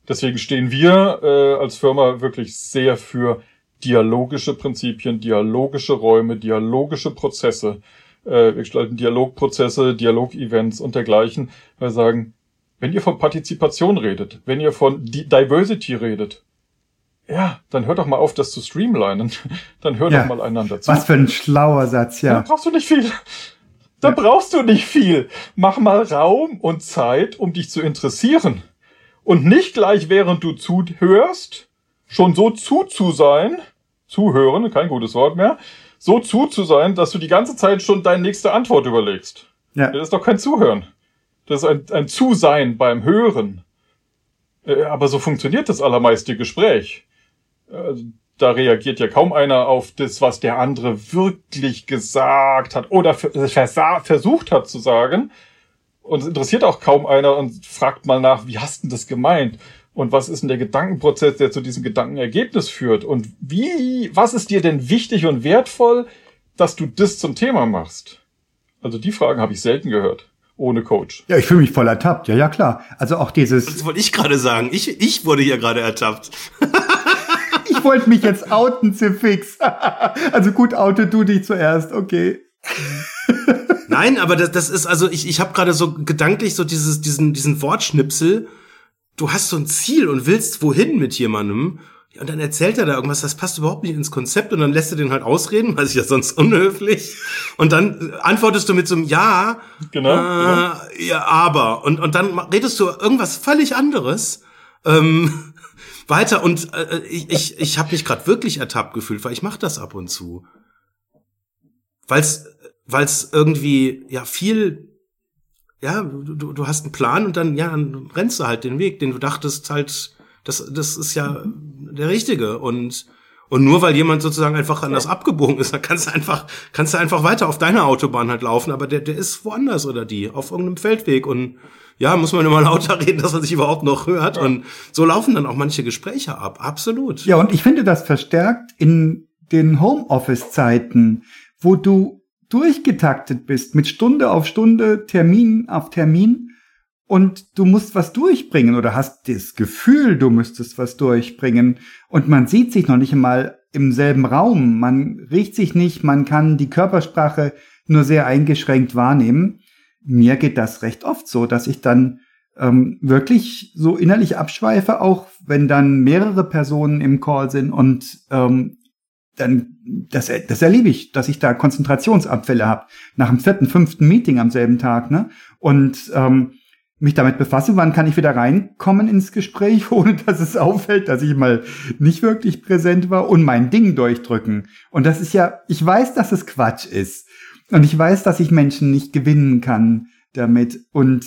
Deswegen stehen wir äh, als Firma wirklich sehr für dialogische Prinzipien, dialogische Räume, dialogische Prozesse. Äh, wir gestalten Dialogprozesse, Dialogevents und dergleichen. Wir sagen, wenn ihr von Partizipation redet, wenn ihr von Diversity redet, ja, dann hört doch mal auf, das zu streamlinen. Dann hört ja. doch mal einander zu. Was für ein schlauer Satz, ja. Da brauchst du nicht viel. Da ja. brauchst du nicht viel. Mach mal Raum und Zeit, um dich zu interessieren. Und nicht gleich während du zuhörst, schon so zu zu sein, zuhören, kein gutes Wort mehr, so zu zu sein, dass du die ganze Zeit schon deine nächste Antwort überlegst. Ja. Das ist doch kein Zuhören. Das ist ein, ein Zusein beim Hören. Äh, aber so funktioniert das allermeiste Gespräch. Also, da reagiert ja kaum einer auf das, was der andere wirklich gesagt hat oder versucht hat zu sagen. Und es interessiert auch kaum einer und fragt mal nach, wie hast du das gemeint? Und was ist denn der Gedankenprozess, der zu diesem Gedankenergebnis führt? Und wie, was ist dir denn wichtig und wertvoll, dass du das zum Thema machst? Also die Fragen habe ich selten gehört. Ohne Coach. Ja, ich fühle mich voll ertappt. Ja, ja, klar. Also auch dieses. Das wollte ich gerade sagen. Ich, ich wurde hier gerade ertappt. ich wollte mich jetzt outen, Zifix. also gut, oute du dich zuerst. Okay. Nein, aber das, das ist also ich, ich habe gerade so gedanklich so dieses diesen diesen Wortschnipsel. Du hast so ein Ziel und willst wohin mit jemandem und dann erzählt er da irgendwas, das passt überhaupt nicht ins Konzept und dann lässt er den halt ausreden, weil ist ja sonst unhöflich. Und dann antwortest du mit so einem Ja, genau, äh, genau. ja, aber. Und, und dann redest du irgendwas völlig anderes. Ähm, weiter und äh, ich, ich, ich habe mich gerade wirklich ertappt gefühlt, weil ich mache das ab und zu. Weil's weil es irgendwie ja viel ja, du, du hast einen Plan und dann ja, dann rennst du halt den Weg, den du dachtest halt das das ist ja der richtige. Und und nur weil jemand sozusagen einfach anders abgebogen ist, dann kannst du einfach, kannst du einfach weiter auf deiner Autobahn halt laufen, aber der, der ist woanders oder die, auf irgendeinem Feldweg. Und ja, muss man immer lauter reden, dass man sich überhaupt noch hört. Ja. Und so laufen dann auch manche Gespräche ab. Absolut. Ja, und ich finde das verstärkt in den Homeoffice-Zeiten, wo du durchgetaktet bist, mit Stunde auf Stunde, Termin auf Termin und du musst was durchbringen oder hast das Gefühl, du müsstest was durchbringen und man sieht sich noch nicht einmal im selben Raum, man riecht sich nicht, man kann die Körpersprache nur sehr eingeschränkt wahrnehmen. Mir geht das recht oft so, dass ich dann ähm, wirklich so innerlich abschweife, auch wenn dann mehrere Personen im Call sind und ähm, dann das, das erlebe ich, dass ich da Konzentrationsabfälle habe nach dem vierten, fünften Meeting am selben Tag, ne? Und ähm, mich damit befassen, wann kann ich wieder reinkommen ins Gespräch, ohne dass es auffällt, dass ich mal nicht wirklich präsent war und mein Ding durchdrücken. Und das ist ja, ich weiß, dass es Quatsch ist. Und ich weiß, dass ich Menschen nicht gewinnen kann damit. Und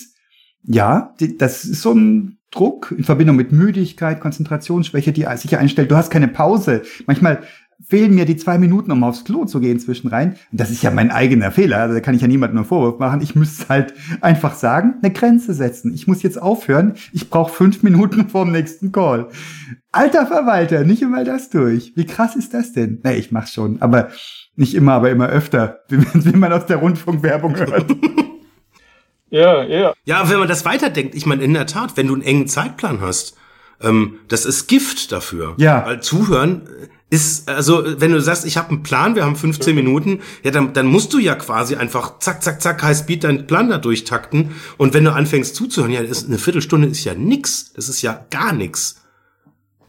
ja, das ist so ein Druck in Verbindung mit Müdigkeit, Konzentrationsschwäche, die sich einstellt. Du hast keine Pause. Manchmal fehlen mir die zwei Minuten, um aufs Klo zu gehen zwischenrein. Das ist ja mein eigener Fehler, also da kann ich ja niemandem einen Vorwurf machen. Ich müsste halt einfach sagen, eine Grenze setzen. Ich muss jetzt aufhören. Ich brauche fünf Minuten vorm nächsten Call. Alter Verwalter, nicht immer das durch. Wie krass ist das denn? Nee, ich mach's schon, aber nicht immer, aber immer öfter, wie man aus der Rundfunkwerbung hört. Ja, ja. Ja, wenn man das weiterdenkt, ich meine, in der Tat, wenn du einen engen Zeitplan hast, ähm, das ist Gift dafür. Ja. Weil Zuhören ist, also wenn du sagst, ich habe einen Plan, wir haben 15 Minuten, ja, dann, dann musst du ja quasi einfach zack, zack, zack, High Speed deinen Plan da durchtakten. Und wenn du anfängst zuzuhören, ja, ist eine Viertelstunde ist ja nix. Das ist ja gar nix.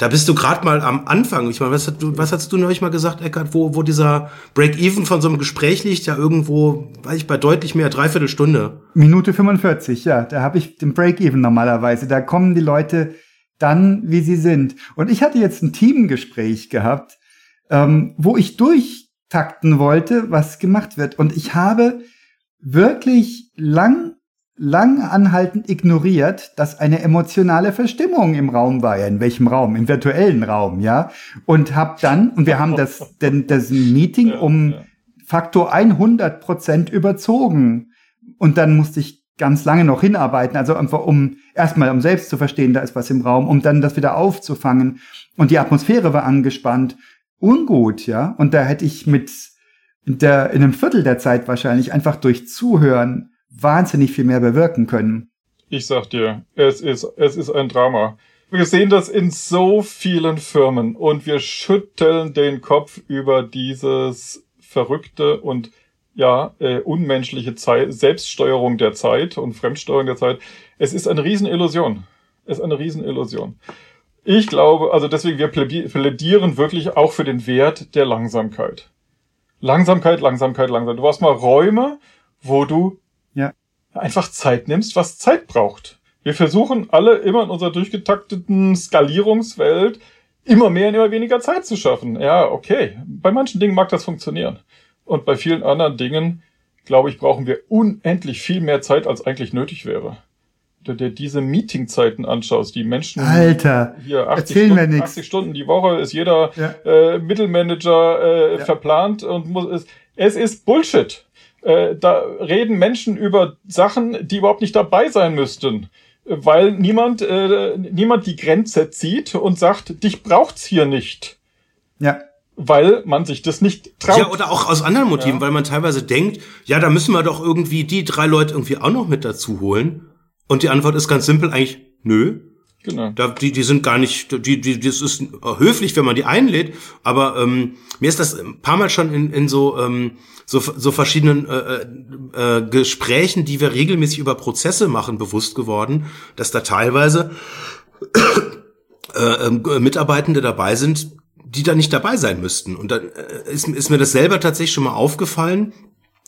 Da bist du gerade mal am Anfang. Ich meine, was, hast du, was hast du neulich mal gesagt, Eckart, wo, wo dieser Break-Even von so einem Gespräch liegt, ja irgendwo, weiß ich, bei deutlich mehr, dreiviertel Stunde. Minute 45, ja. Da habe ich den Break-Even normalerweise. Da kommen die Leute dann, wie sie sind. Und ich hatte jetzt ein Teamgespräch gehabt, ähm, wo ich durchtakten wollte, was gemacht wird. Und ich habe wirklich lang, lang anhaltend ignoriert, dass eine emotionale Verstimmung im Raum war. Ja, in welchem Raum? Im virtuellen Raum, ja. Und hab dann, und wir haben das, denn das Meeting um Faktor 100 Prozent überzogen. Und dann musste ich ganz lange noch hinarbeiten, also einfach um erstmal um selbst zu verstehen, da ist was im Raum, um dann das wieder aufzufangen. Und die Atmosphäre war angespannt, ungut, ja. Und da hätte ich mit der, in einem Viertel der Zeit wahrscheinlich einfach durch Zuhören wahnsinnig viel mehr bewirken können. Ich sag dir, es ist, es ist ein Drama. Wir sehen das in so vielen Firmen und wir schütteln den Kopf über dieses verrückte und ja, äh, unmenschliche Zeit, Selbststeuerung der Zeit und Fremdsteuerung der Zeit. Es ist eine Riesenillusion. Es ist eine Riesenillusion. Ich glaube, also deswegen, wir plädieren wirklich auch für den Wert der Langsamkeit. Langsamkeit, Langsamkeit, Langsamkeit. Du hast mal Räume, wo du. Einfach Zeit nimmst, was Zeit braucht. Wir versuchen alle immer in unserer durchgetakteten Skalierungswelt immer mehr und immer weniger Zeit zu schaffen. Ja, okay. Bei manchen Dingen mag das funktionieren. Und bei vielen anderen Dingen, glaube ich, brauchen wir unendlich viel mehr Zeit, als eigentlich nötig wäre. Wenn du dir diese Meetingzeiten anschaust, die Menschen Alter, hier 80 Stunden, 80 Stunden die Woche ist jeder ja. äh, Mittelmanager äh, ja. verplant und muss es, es ist Bullshit. Äh, da reden Menschen über Sachen, die überhaupt nicht dabei sein müssten weil niemand, äh, niemand die Grenze zieht und sagt, dich braucht's hier nicht. Ja weil man sich das nicht traut. Ja, oder auch aus anderen Motiven, ja. weil man teilweise denkt, ja, da müssen wir doch irgendwie die drei Leute irgendwie auch noch mit dazu holen. Und die Antwort ist ganz simpel eigentlich, nö. Genau. Da, die, die sind gar nicht, die, die, das ist höflich, wenn man die einlädt, aber ähm, mir ist das ein paar Mal schon in, in so, ähm, so, so verschiedenen äh, äh, Gesprächen, die wir regelmäßig über Prozesse machen, bewusst geworden, dass da teilweise äh, äh, Mitarbeitende dabei sind, die da nicht dabei sein müssten. Und dann äh, ist, ist mir das selber tatsächlich schon mal aufgefallen.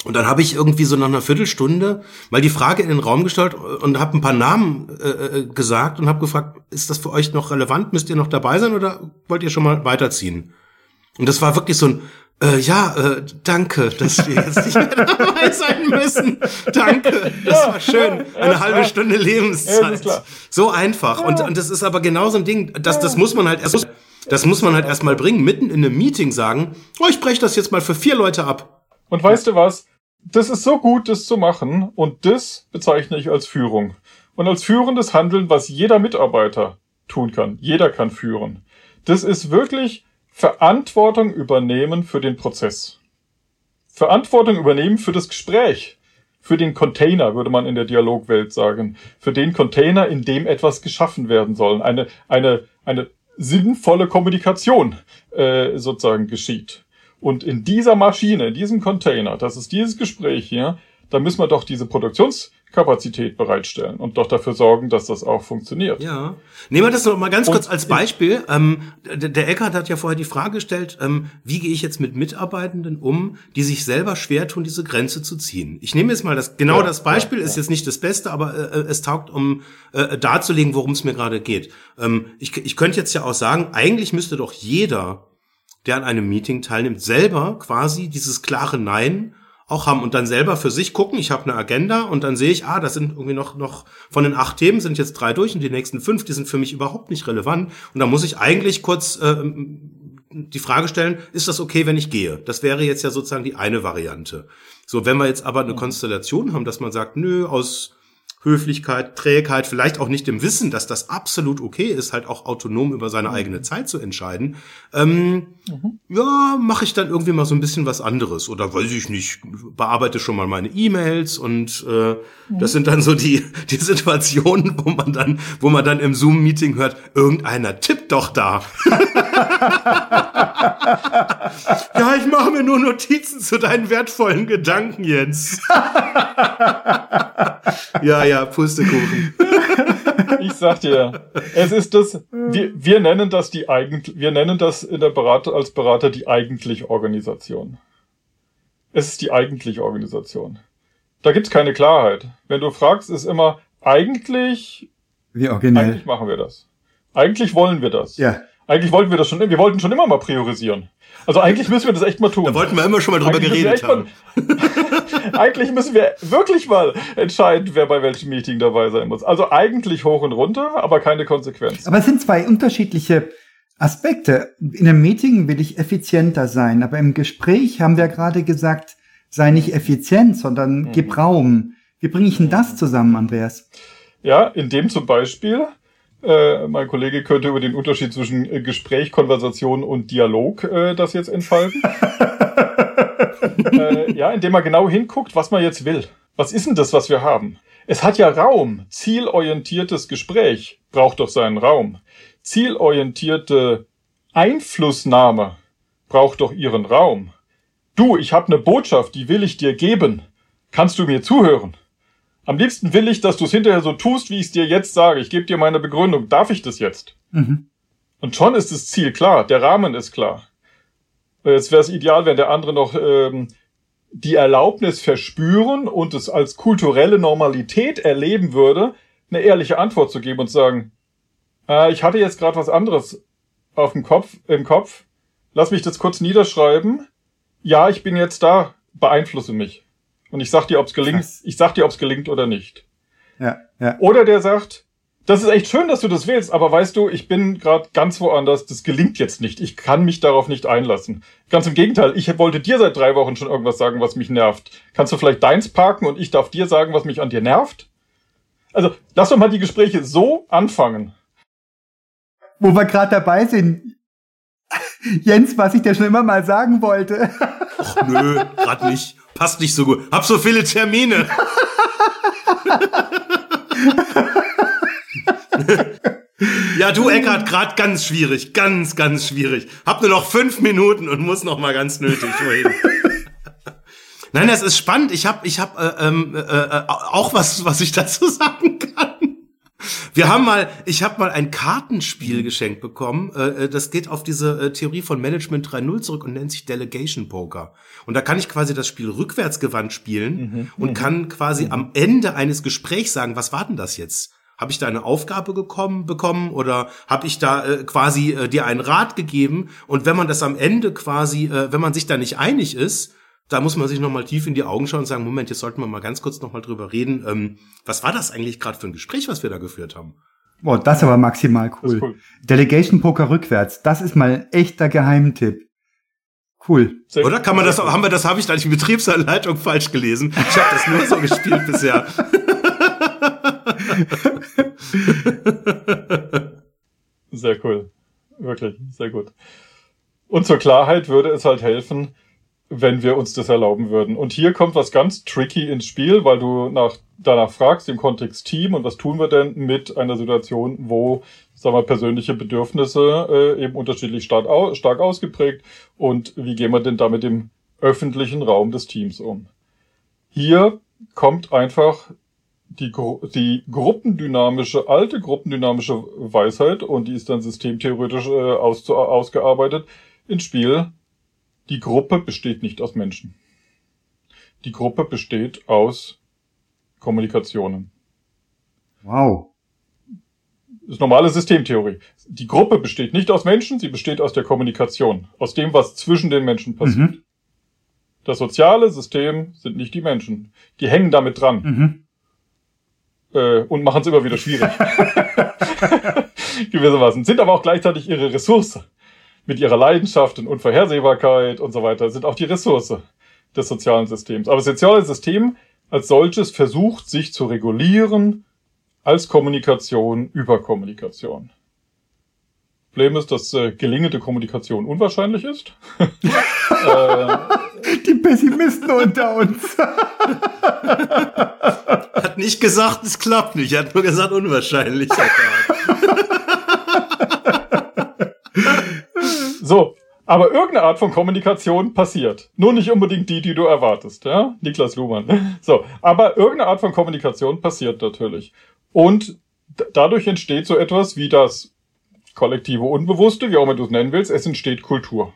Und dann habe ich irgendwie so nach einer Viertelstunde mal die Frage in den Raum gestellt und habe ein paar Namen äh, äh, gesagt und habe gefragt, ist das für euch noch relevant? Müsst ihr noch dabei sein oder wollt ihr schon mal weiterziehen? Und das war wirklich so ein, äh, ja, äh, danke, dass wir jetzt nicht mehr dabei sein müssen. Danke, das war schön. Eine halbe Stunde Lebenszeit. So einfach. Und, und das ist aber genau so ein Ding, das, das muss man halt erst das muss man halt erstmal bringen, mitten in einem Meeting sagen, oh, ich breche das jetzt mal für vier Leute ab. Und weißt du was? Das ist so gut, das zu machen und das bezeichne ich als Führung. Und als führendes Handeln, was jeder Mitarbeiter tun kann. Jeder kann führen. Das ist wirklich Verantwortung übernehmen für den Prozess. Verantwortung übernehmen für das Gespräch. Für den Container, würde man in der Dialogwelt sagen. Für den Container, in dem etwas geschaffen werden soll. Eine, eine, eine sinnvolle Kommunikation äh, sozusagen geschieht. Und in dieser Maschine, in diesem Container, das ist dieses Gespräch hier, da müssen wir doch diese Produktionskapazität bereitstellen und doch dafür sorgen, dass das auch funktioniert. Ja. Nehmen wir das noch mal ganz kurz als Beispiel. Ähm, der Eckert hat ja vorher die Frage gestellt, ähm, wie gehe ich jetzt mit Mitarbeitenden um, die sich selber schwer tun, diese Grenze zu ziehen? Ich nehme jetzt mal das, genau ja, das Beispiel, ja, ist jetzt nicht das Beste, aber äh, es taugt, um äh, darzulegen, worum es mir gerade geht. Ähm, ich, ich könnte jetzt ja auch sagen, eigentlich müsste doch jeder, der an einem Meeting teilnimmt, selber quasi dieses klare Nein auch haben und dann selber für sich gucken, ich habe eine Agenda und dann sehe ich, ah, das sind irgendwie noch, noch von den acht Themen sind jetzt drei durch und die nächsten fünf, die sind für mich überhaupt nicht relevant. Und da muss ich eigentlich kurz äh, die Frage stellen, ist das okay, wenn ich gehe? Das wäre jetzt ja sozusagen die eine Variante. So, wenn wir jetzt aber eine Konstellation haben, dass man sagt, nö, aus Höflichkeit, Trägheit, vielleicht auch nicht im Wissen, dass das absolut okay ist, halt auch autonom über seine mhm. eigene Zeit zu entscheiden, ähm, mhm. ja, mache ich dann irgendwie mal so ein bisschen was anderes oder weiß ich nicht, bearbeite schon mal meine E-Mails und äh, mhm. das sind dann so die die Situationen, wo man dann, wo man dann im Zoom-Meeting hört, irgendeiner tippt doch da. ja, ich mache mir nur Notizen zu deinen wertvollen Gedanken, Jens. ja, ja ja, Pustekuchen. ich sag dir, es ist das, wir, wir nennen das die eigentlich, wir nennen das in der Berater, als Berater die eigentliche Organisation. Es ist die eigentliche Organisation. Da gibt's keine Klarheit. Wenn du fragst, ist immer eigentlich, wie originell. Eigentlich machen wir das. Eigentlich wollen wir das. Ja. Eigentlich wollten wir das schon, wir wollten schon immer mal priorisieren. Also eigentlich müssen wir das echt mal tun. Da wollten wir immer schon mal drüber eigentlich geredet haben. Mal, eigentlich müssen wir wirklich mal entscheiden, wer bei welchem Meeting dabei sein muss. Also eigentlich hoch und runter, aber keine Konsequenz. Aber es sind zwei unterschiedliche Aspekte. In einem Meeting will ich effizienter sein, aber im Gespräch haben wir gerade gesagt, sei nicht effizient, sondern mhm. gib Raum. Wie bringe ich denn das zusammen, Andreas? Ja, in dem zum Beispiel, äh, mein Kollege könnte über den Unterschied zwischen äh, Gespräch, Konversation und Dialog äh, das jetzt entfalten. äh, ja, indem man genau hinguckt, was man jetzt will. Was ist denn das, was wir haben? Es hat ja Raum. Zielorientiertes Gespräch braucht doch seinen Raum. Zielorientierte Einflussnahme braucht doch ihren Raum. Du, ich habe eine Botschaft, die will ich dir geben. Kannst du mir zuhören? Am liebsten will ich, dass du es hinterher so tust, wie ich es dir jetzt sage. Ich gebe dir meine Begründung. Darf ich das jetzt? Mhm. Und schon ist das Ziel klar, der Rahmen ist klar. Jetzt wäre es ideal, wenn der andere noch ähm, die Erlaubnis verspüren und es als kulturelle Normalität erleben würde, eine ehrliche Antwort zu geben und zu sagen, äh, ich hatte jetzt gerade was anderes auf dem Kopf, im Kopf. Lass mich das kurz niederschreiben. Ja, ich bin jetzt da. Beeinflusse mich. Und ich sag dir, ob's gelingt. Krass. Ich sag dir, ob's gelingt oder nicht. Ja, ja. Oder der sagt, das ist echt schön, dass du das willst, aber weißt du, ich bin gerade ganz woanders, das gelingt jetzt nicht. Ich kann mich darauf nicht einlassen. Ganz im Gegenteil, ich wollte dir seit drei Wochen schon irgendwas sagen, was mich nervt. Kannst du vielleicht deins parken und ich darf dir sagen, was mich an dir nervt? Also, lass doch mal die Gespräche so anfangen. Wo wir gerade dabei sind. Jens, was ich dir schon immer mal sagen wollte. Ach nö, grad nicht. Passt nicht so gut. Hab so viele Termine. ja, du Eckart, gerade ganz schwierig, ganz, ganz schwierig. Hab nur noch fünf Minuten und muss noch mal ganz nötig reden. Nein, das ist spannend. Ich habe, ich habe äh, ähm, äh, äh, auch was, was ich dazu sagen kann. Wir haben mal, ich habe mal ein Kartenspiel geschenkt bekommen. Äh, äh das geht auf diese äh, Theorie von Management 3.0 zurück und nennt sich Delegation Poker. Und da kann ich quasi das Spiel rückwärtsgewandt spielen mhm. und mhm. kann quasi mhm. am Ende eines Gesprächs sagen, was war denn das jetzt? Habe ich da eine Aufgabe gekommen, bekommen oder habe ich da äh, quasi äh, dir einen Rat gegeben? Und wenn man das am Ende quasi, äh, wenn man sich da nicht einig ist, da muss man sich noch mal tief in die Augen schauen und sagen, Moment, jetzt sollten wir mal ganz kurz noch mal drüber reden. Ähm, was war das eigentlich gerade für ein Gespräch, was wir da geführt haben? Boah, das ist aber maximal cool. cool. Delegation Poker rückwärts, das ist mal ein echter Geheimtipp. Cool. Sehr Oder kann man das, haben wir das, habe ich da nicht in Betriebsanleitung falsch gelesen? Ich habe das nur so gespielt bisher. Sehr cool. Wirklich, sehr gut. Und zur Klarheit würde es halt helfen, wenn wir uns das erlauben würden. Und hier kommt was ganz tricky ins Spiel, weil du nach, danach fragst im Kontext Team und was tun wir denn mit einer Situation, wo sagen wir, persönliche Bedürfnisse äh, eben unterschiedlich stark, au stark ausgeprägt und wie gehen wir denn damit im öffentlichen Raum des Teams um? Hier kommt einfach die, die gruppendynamische, alte gruppendynamische Weisheit, und die ist dann systemtheoretisch äh, aus, ausgearbeitet, ins Spiel. Die Gruppe besteht nicht aus Menschen. Die Gruppe besteht aus Kommunikationen. Wow. Das ist normale Systemtheorie. Die Gruppe besteht nicht aus Menschen, sie besteht aus der Kommunikation, aus dem, was zwischen den Menschen passiert. Mhm. Das soziale System sind nicht die Menschen. Die hängen damit dran. Mhm äh, und machen es immer wieder schwierig. Gewissermaßen. Sind aber auch gleichzeitig ihre Ressource. Mit ihrer Leidenschaft und Unvorhersehbarkeit und so weiter sind auch die Ressource des sozialen Systems. Aber das soziale System als solches versucht, sich zu regulieren als Kommunikation über Kommunikation. Problem ist, dass äh, gelingende Kommunikation unwahrscheinlich ist. äh, Die Pessimisten unter uns. hat nicht gesagt, es klappt nicht. Er hat nur gesagt, unwahrscheinlich. so, aber irgendeine Art von Kommunikation passiert. Nur nicht unbedingt die, die du erwartest, ja? Niklas Luhmann. So, aber irgendeine Art von Kommunikation passiert natürlich. Und dadurch entsteht so etwas wie das kollektive Unbewusste, wie auch immer du es nennen willst. Es entsteht Kultur.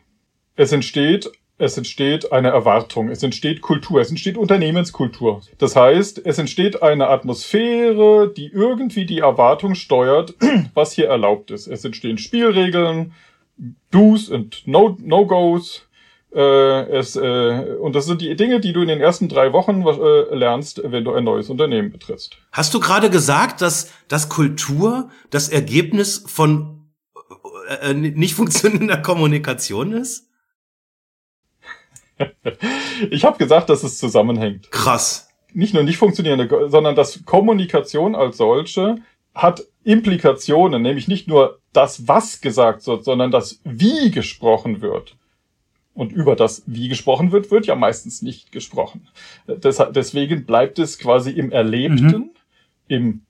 Es entsteht es entsteht eine Erwartung, es entsteht Kultur, es entsteht Unternehmenskultur. Das heißt, es entsteht eine Atmosphäre, die irgendwie die Erwartung steuert, was hier erlaubt ist. Es entstehen Spielregeln, Do's und No-Go's. äh, es, äh, und das sind die Dinge, die du in den ersten drei Wochen äh, lernst, wenn du ein neues Unternehmen betrittst. Hast du gerade gesagt, dass, dass Kultur das Ergebnis von äh, nicht funktionierender Kommunikation ist? ich habe gesagt, dass es zusammenhängt. Krass. nicht nur nicht funktionierende, sondern dass Kommunikation als solche hat Implikationen, nämlich nicht nur das, was gesagt wird, sondern das, wie gesprochen wird. Und über das, wie gesprochen wird, wird ja meistens nicht gesprochen. deswegen bleibt es quasi im Erlebten, mhm. im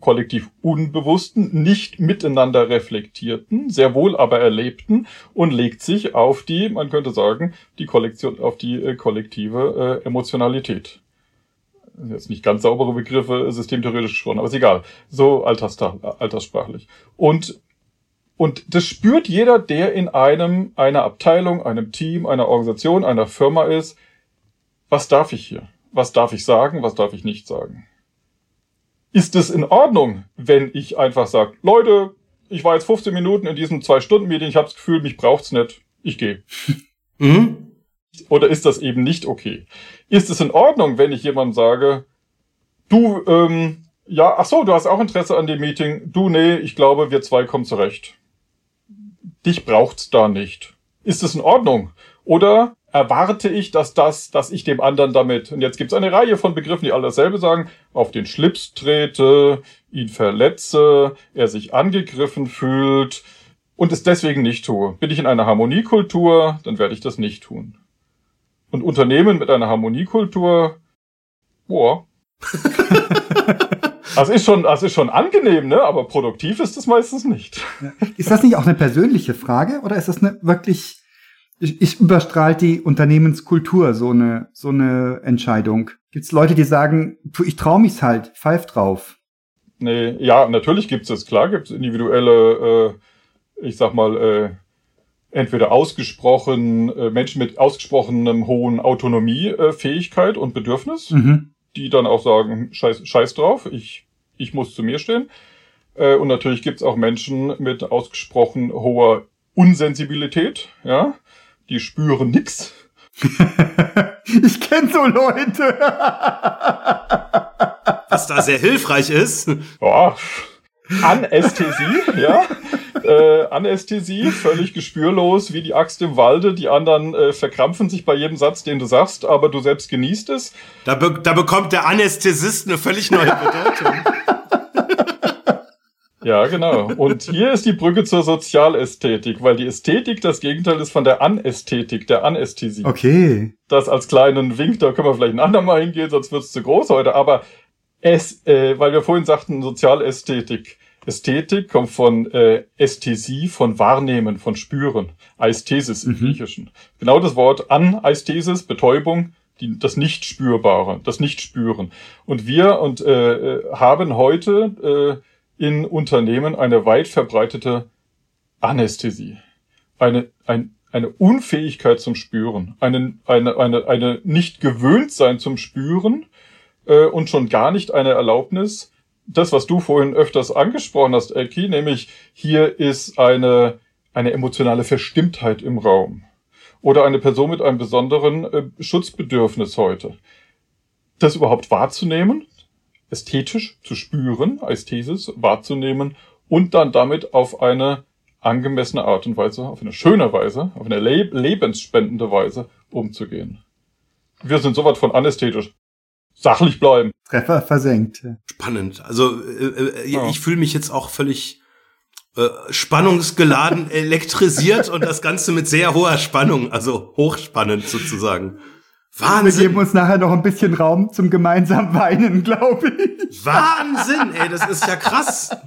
kollektiv Unbewussten, nicht miteinander reflektierten, sehr wohl aber erlebten und legt sich auf die, man könnte sagen, die Kollektion, auf die äh, kollektive äh, Emotionalität. Jetzt nicht ganz saubere Begriffe, systemtheoretisch schon, aber ist egal. So alterssprachlich. Und, und das spürt jeder, der in einem, einer Abteilung, einem Team, einer Organisation, einer Firma ist. Was darf ich hier? Was darf ich sagen? Was darf ich nicht sagen? ist es in Ordnung, wenn ich einfach sage, Leute, ich war jetzt 15 Minuten in diesem Zwei-Stunden-Meeting, ich habe das Gefühl, mich braucht's nicht, ich gehe. Mhm. Oder ist das eben nicht okay? Ist es in Ordnung, wenn ich jemandem sage, du, ähm, ja, ach so, du hast auch Interesse an dem Meeting, du, nee, ich glaube, wir zwei kommen zurecht. Dich braucht's da nicht. Ist es in Ordnung? Oder erwarte ich, dass das, dass ich dem anderen damit, und jetzt gibt es eine Reihe von Begriffen, die alle dasselbe sagen, auf den Schlips trete, ihn verletze, er sich angegriffen fühlt und es deswegen nicht tue. Bin ich in einer Harmoniekultur, dann werde ich das nicht tun. Und Unternehmen mit einer Harmoniekultur, boah. Das ist schon, das ist schon angenehm, ne? Aber produktiv ist das meistens nicht. Ist das nicht auch eine persönliche Frage oder ist das eine wirklich ich, ich überstrahlt die Unternehmenskultur so eine, so eine Entscheidung. Gibt es Leute, die sagen, tu, ich trau mich's halt, pfeif drauf? Nee, ja, natürlich gibt's es. Klar gibt's individuelle, äh, ich sag mal, äh, entweder ausgesprochen, äh, Menschen mit ausgesprochenem hohen Autonomiefähigkeit äh, und Bedürfnis, mhm. die dann auch sagen, scheiß, scheiß drauf, ich, ich muss zu mir stehen. Äh, und natürlich gibt's auch Menschen mit ausgesprochen hoher Unsensibilität, ja, die spüren nix. ich kenne so Leute. Was da sehr hilfreich ist. Ja. Anästhesie, ja. Äh, Anästhesie, völlig gespürlos, wie die Axt im Walde. Die anderen äh, verkrampfen sich bei jedem Satz, den du sagst, aber du selbst genießt es. Da, be da bekommt der Anästhesist eine völlig neue Bedeutung. Ja, genau. Und hier ist die Brücke zur Sozialästhetik, weil die Ästhetik das Gegenteil ist von der Anästhetik, der Anästhesie. Okay. Das als kleinen Wink, da können wir vielleicht ein andermal hingehen, sonst wird's zu groß heute. Aber es, äh, weil wir vorhin sagten, Sozialästhetik. Ästhetik kommt von äh, Ästhesie, von Wahrnehmen, von Spüren. Aesthesis im mhm. Griechischen. Genau das Wort Anaesthesis, Betäubung, die, das Nicht-Spürbare, das Nicht-Spüren. Und wir und äh, äh haben heute äh, in Unternehmen eine weit verbreitete Anästhesie. Eine, ein, eine Unfähigkeit zum Spüren, eine, eine, eine, eine nicht gewöhnt sein zum Spüren äh, und schon gar nicht eine Erlaubnis, das, was du vorhin öfters angesprochen hast, Elki, nämlich hier ist eine, eine emotionale Verstimmtheit im Raum oder eine Person mit einem besonderen äh, Schutzbedürfnis heute. Das überhaupt wahrzunehmen, ästhetisch zu spüren, Ästhesis wahrzunehmen und dann damit auf eine angemessene Art und Weise, auf eine schöne Weise, auf eine le lebensspendende Weise umzugehen. Wir sind soweit von anästhetisch. Sachlich bleiben. Treffer versenkt. Spannend. Also äh, äh, ja. ich fühle mich jetzt auch völlig äh, spannungsgeladen elektrisiert und das Ganze mit sehr hoher Spannung, also hochspannend sozusagen. Wahnsinn. Wir geben uns nachher noch ein bisschen Raum zum gemeinsamen Weinen, glaube ich. Wahnsinn, ey, das ist ja krass.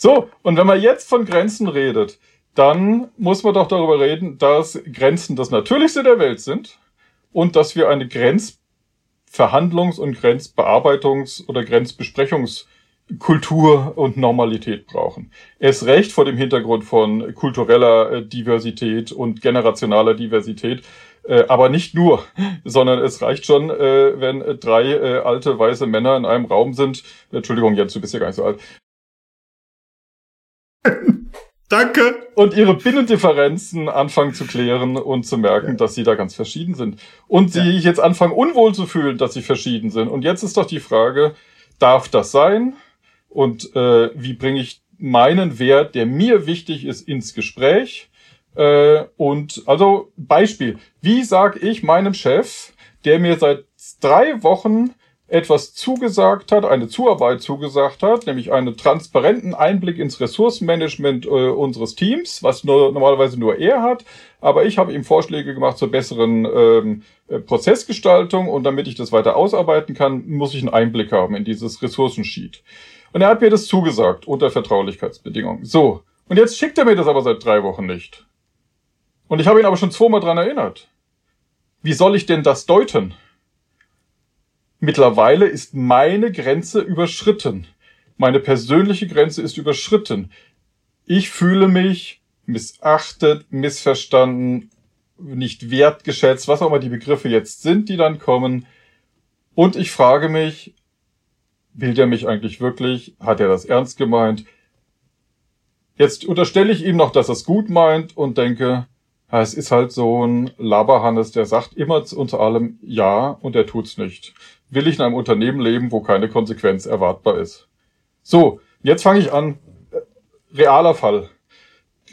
So, und wenn man jetzt von Grenzen redet, dann muss man doch darüber reden, dass Grenzen das Natürlichste der Welt sind und dass wir eine Grenzverhandlungs- und Grenzbearbeitungs- oder Grenzbesprechungskultur und Normalität brauchen. Erst recht vor dem Hintergrund von kultureller äh, Diversität und generationaler Diversität, äh, aber nicht nur, sondern es reicht schon, äh, wenn drei alte weiße Männer in einem Raum sind. Entschuldigung, Jens, du bist ja gar nicht so alt. Danke. Und ihre Binnendifferenzen anfangen zu klären und zu merken, ja. dass sie da ganz verschieden sind. Und sie ja. jetzt anfangen unwohl zu fühlen, dass sie verschieden sind. Und jetzt ist doch die Frage, darf das sein? Und äh, wie bringe ich meinen Wert, der mir wichtig ist, ins Gespräch? Äh, und also Beispiel, wie sag ich meinem Chef, der mir seit drei Wochen etwas zugesagt hat, eine Zuarbeit zugesagt hat, nämlich einen transparenten Einblick ins Ressourcenmanagement äh, unseres Teams, was nur, normalerweise nur er hat. Aber ich habe ihm Vorschläge gemacht zur besseren ähm, äh, Prozessgestaltung und damit ich das weiter ausarbeiten kann, muss ich einen Einblick haben in dieses Ressourcensheet. Und er hat mir das zugesagt unter Vertraulichkeitsbedingungen. So, und jetzt schickt er mir das aber seit drei Wochen nicht. Und ich habe ihn aber schon zweimal dran erinnert. Wie soll ich denn das deuten? Mittlerweile ist meine Grenze überschritten. Meine persönliche Grenze ist überschritten. Ich fühle mich missachtet, missverstanden, nicht wertgeschätzt, was auch immer die Begriffe jetzt sind, die dann kommen. Und ich frage mich, will der mich eigentlich wirklich? Hat er das ernst gemeint? Jetzt unterstelle ich ihm noch, dass er es gut meint und denke, es ist halt so ein Laberhannes, der sagt immer unter allem Ja und er tut's nicht will ich in einem Unternehmen leben, wo keine Konsequenz erwartbar ist. So, jetzt fange ich an. Realer Fall.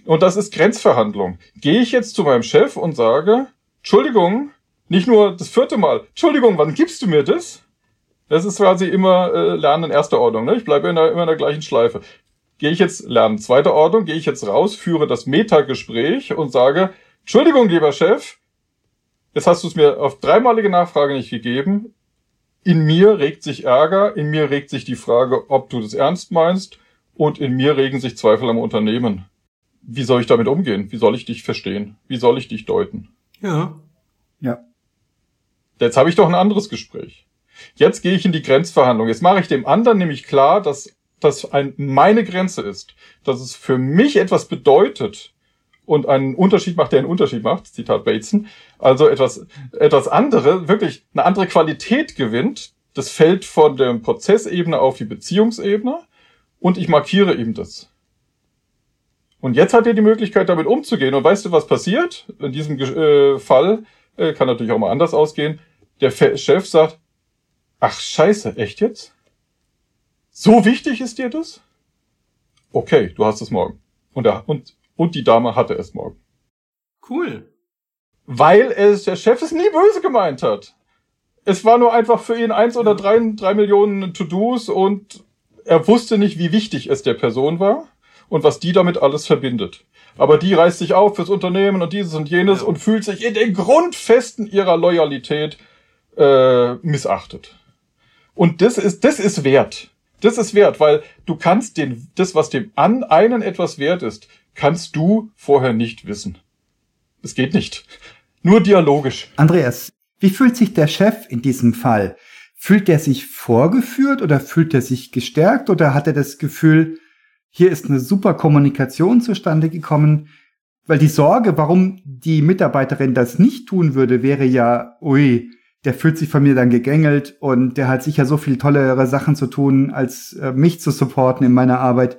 Und das ist Grenzverhandlung. Gehe ich jetzt zu meinem Chef und sage, Entschuldigung, nicht nur das vierte Mal, Entschuldigung, wann gibst du mir das? Das ist quasi immer äh, Lernen in erster Ordnung. Ne? Ich bleibe immer in der gleichen Schleife. Gehe ich jetzt Lernen zweiter Ordnung, gehe ich jetzt raus, führe das Metagespräch und sage, Entschuldigung, lieber Chef, jetzt hast du es mir auf dreimalige Nachfrage nicht gegeben in mir regt sich Ärger, in mir regt sich die Frage, ob du das ernst meinst und in mir regen sich Zweifel am Unternehmen. Wie soll ich damit umgehen? Wie soll ich dich verstehen? Wie soll ich dich deuten? Ja. Ja. Jetzt habe ich doch ein anderes Gespräch. Jetzt gehe ich in die Grenzverhandlung. Jetzt mache ich dem anderen nämlich klar, dass das ein, meine Grenze ist, dass es für mich etwas bedeutet, und einen Unterschied macht, der einen Unterschied macht, Zitat Bateson, also etwas, etwas andere, wirklich eine andere Qualität gewinnt, das fällt von der Prozessebene auf die Beziehungsebene und ich markiere ihm das. Und jetzt hat er die Möglichkeit, damit umzugehen. Und weißt du, was passiert? In diesem äh, Fall äh, kann natürlich auch mal anders ausgehen. Der Chef sagt, ach scheiße, echt jetzt? So wichtig ist dir das? Okay, du hast es morgen. Und, er, und und die Dame hatte es morgen. Cool. Weil es der Chef es nie böse gemeint hat. Es war nur einfach für ihn eins oder drei, drei Millionen To-Dos und er wusste nicht, wie wichtig es der Person war und was die damit alles verbindet. Aber die reißt sich auf fürs Unternehmen und dieses und jenes ja. und fühlt sich in den Grundfesten ihrer Loyalität äh, missachtet. Und das ist, das ist wert. Das ist wert, weil du kannst den, das, was dem an einen etwas wert ist, kannst du vorher nicht wissen. Es geht nicht. Nur dialogisch. Andreas, wie fühlt sich der Chef in diesem Fall? Fühlt er sich vorgeführt oder fühlt er sich gestärkt oder hat er das Gefühl, hier ist eine super Kommunikation zustande gekommen? Weil die Sorge, warum die Mitarbeiterin das nicht tun würde, wäre ja, ui, der fühlt sich von mir dann gegängelt und der hat sicher so viel tollere Sachen zu tun, als äh, mich zu supporten in meiner Arbeit.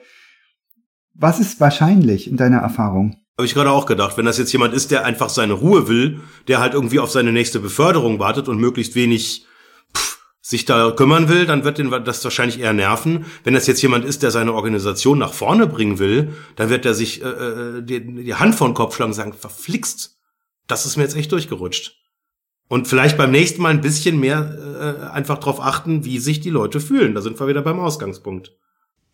Was ist wahrscheinlich in deiner Erfahrung? Habe ich gerade auch gedacht, wenn das jetzt jemand ist, der einfach seine Ruhe will, der halt irgendwie auf seine nächste Beförderung wartet und möglichst wenig pff, sich da kümmern will, dann wird den das wahrscheinlich eher nerven. Wenn das jetzt jemand ist, der seine Organisation nach vorne bringen will, dann wird er sich äh, äh die, die Hand vor den Kopf schlagen und sagen, verflixt, das ist mir jetzt echt durchgerutscht. Und vielleicht beim nächsten Mal ein bisschen mehr äh, einfach darauf achten, wie sich die Leute fühlen. Da sind wir wieder beim Ausgangspunkt.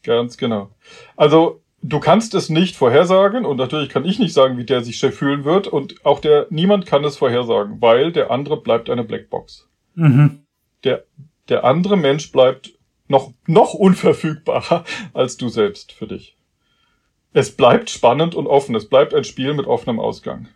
Ganz genau. Also du kannst es nicht vorhersagen und natürlich kann ich nicht sagen, wie der sich Chef fühlen wird und auch der niemand kann es vorhersagen, weil der andere bleibt eine Blackbox. Mhm. Der der andere Mensch bleibt noch noch unverfügbarer als du selbst für dich. Es bleibt spannend und offen. Es bleibt ein Spiel mit offenem Ausgang.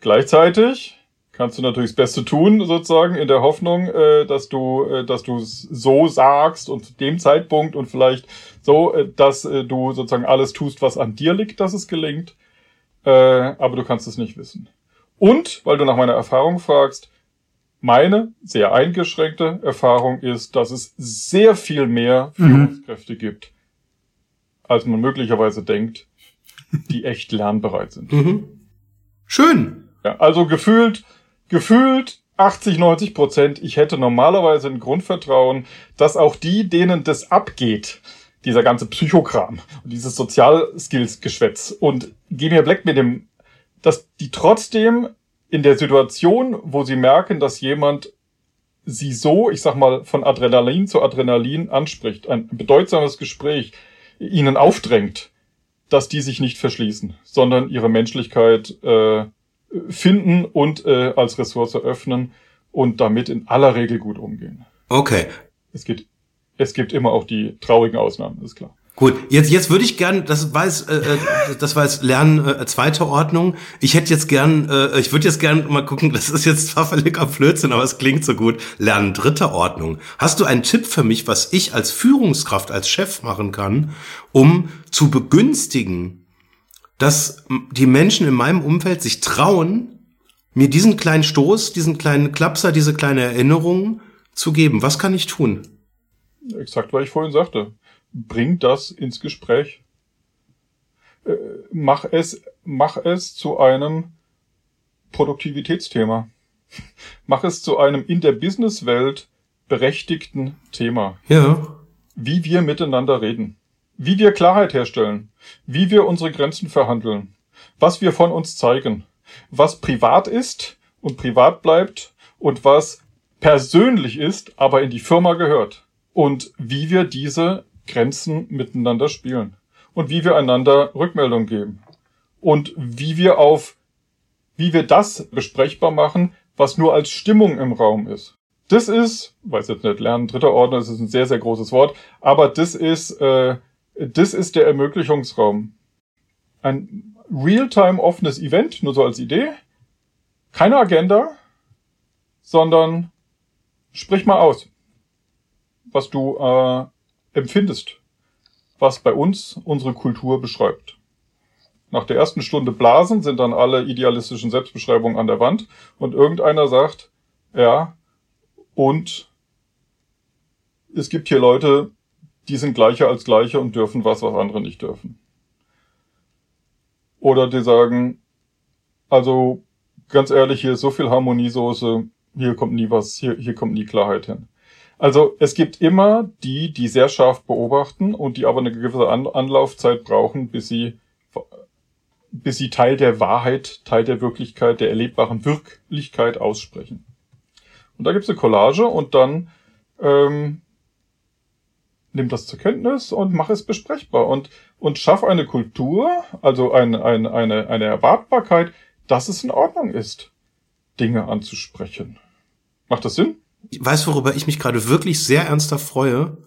Gleichzeitig kannst du natürlich das Beste tun, sozusagen, in der Hoffnung, äh, dass du, äh, dass du es so sagst und zu dem Zeitpunkt und vielleicht so, äh, dass äh, du sozusagen alles tust, was an dir liegt, dass es gelingt. Äh, aber du kannst es nicht wissen. Und, weil du nach meiner Erfahrung fragst, meine sehr eingeschränkte Erfahrung ist, dass es sehr viel mehr mhm. Führungskräfte mhm. gibt, als man möglicherweise denkt, die echt lernbereit sind. Mhm. Schön. Ja, also gefühlt gefühlt 80, 90 Prozent. Ich hätte normalerweise ein Grundvertrauen, dass auch die, denen das abgeht, dieser ganze Psychokram und dieses Sozialskills-Geschwätz und geh mir Black mit dem, dass die trotzdem in der Situation, wo sie merken, dass jemand sie so, ich sag mal, von Adrenalin zu Adrenalin anspricht, ein bedeutsames Gespräch ihnen aufdrängt, dass die sich nicht verschließen, sondern ihre Menschlichkeit äh, finden und äh, als Ressource öffnen und damit in aller Regel gut umgehen. Okay. Es gibt, es gibt immer auch die traurigen Ausnahmen, ist klar. Gut, jetzt, jetzt würde ich gern, das war jetzt, äh, äh, das war jetzt Lernen äh, zweiter Ordnung. Ich hätte jetzt gern, äh, ich würde jetzt gern mal gucken, das ist jetzt zwar völliger Blödsinn, aber es klingt so gut. Lernen dritter Ordnung. Hast du einen Tipp für mich, was ich als Führungskraft, als Chef machen kann, um zu begünstigen, dass die Menschen in meinem Umfeld sich trauen, mir diesen kleinen Stoß, diesen kleinen Klapser, diese kleine Erinnerung zu geben? Was kann ich tun? Exakt, was ich vorhin sagte bring das ins Gespräch. Äh, mach es, mach es zu einem Produktivitätsthema. Mach es zu einem in der Businesswelt berechtigten Thema. Ja. Wie wir miteinander reden. Wie wir Klarheit herstellen. Wie wir unsere Grenzen verhandeln. Was wir von uns zeigen. Was privat ist und privat bleibt und was persönlich ist, aber in die Firma gehört. Und wie wir diese Grenzen miteinander spielen und wie wir einander Rückmeldung geben und wie wir auf, wie wir das besprechbar machen, was nur als Stimmung im Raum ist. Das ist, weiß jetzt nicht, lernen dritter Ordner, das ist ein sehr, sehr großes Wort, aber das ist, äh, das ist der Ermöglichungsraum. Ein real-time offenes Event, nur so als Idee. Keine Agenda, sondern sprich mal aus, was du äh, empfindest, was bei uns unsere Kultur beschreibt. Nach der ersten Stunde Blasen sind dann alle idealistischen Selbstbeschreibungen an der Wand und irgendeiner sagt, ja, und es gibt hier Leute, die sind gleicher als gleiche und dürfen was, was andere nicht dürfen. Oder die sagen, also ganz ehrlich, hier ist so viel Harmoniesoße, hier kommt nie was, hier, hier kommt nie Klarheit hin. Also es gibt immer die, die sehr scharf beobachten und die aber eine gewisse Anlaufzeit brauchen, bis sie, bis sie Teil der Wahrheit, Teil der Wirklichkeit, der erlebbaren Wirklichkeit aussprechen. Und da gibt's eine Collage und dann ähm, nimm das zur Kenntnis und mach es besprechbar und, und schaff eine Kultur, also ein, ein, eine, eine Erwartbarkeit, dass es in Ordnung ist, Dinge anzusprechen. Macht das Sinn? Weißt worüber ich mich gerade wirklich sehr ernsthaft freue?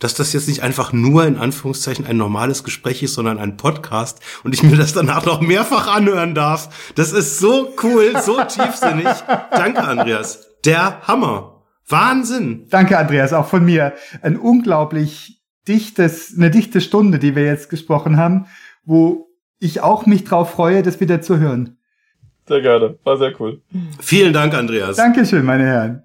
Dass das jetzt nicht einfach nur in Anführungszeichen ein normales Gespräch ist, sondern ein Podcast und ich mir das danach noch mehrfach anhören darf. Das ist so cool, so tiefsinnig. Danke, Andreas. Der Hammer. Wahnsinn. Danke, Andreas, auch von mir. Ein unglaublich dichtes, eine dichte Stunde, die wir jetzt gesprochen haben, wo ich auch mich drauf freue, das wieder zu hören. Sehr gerne. War sehr cool. Vielen Dank, Andreas. Dankeschön, meine Herren.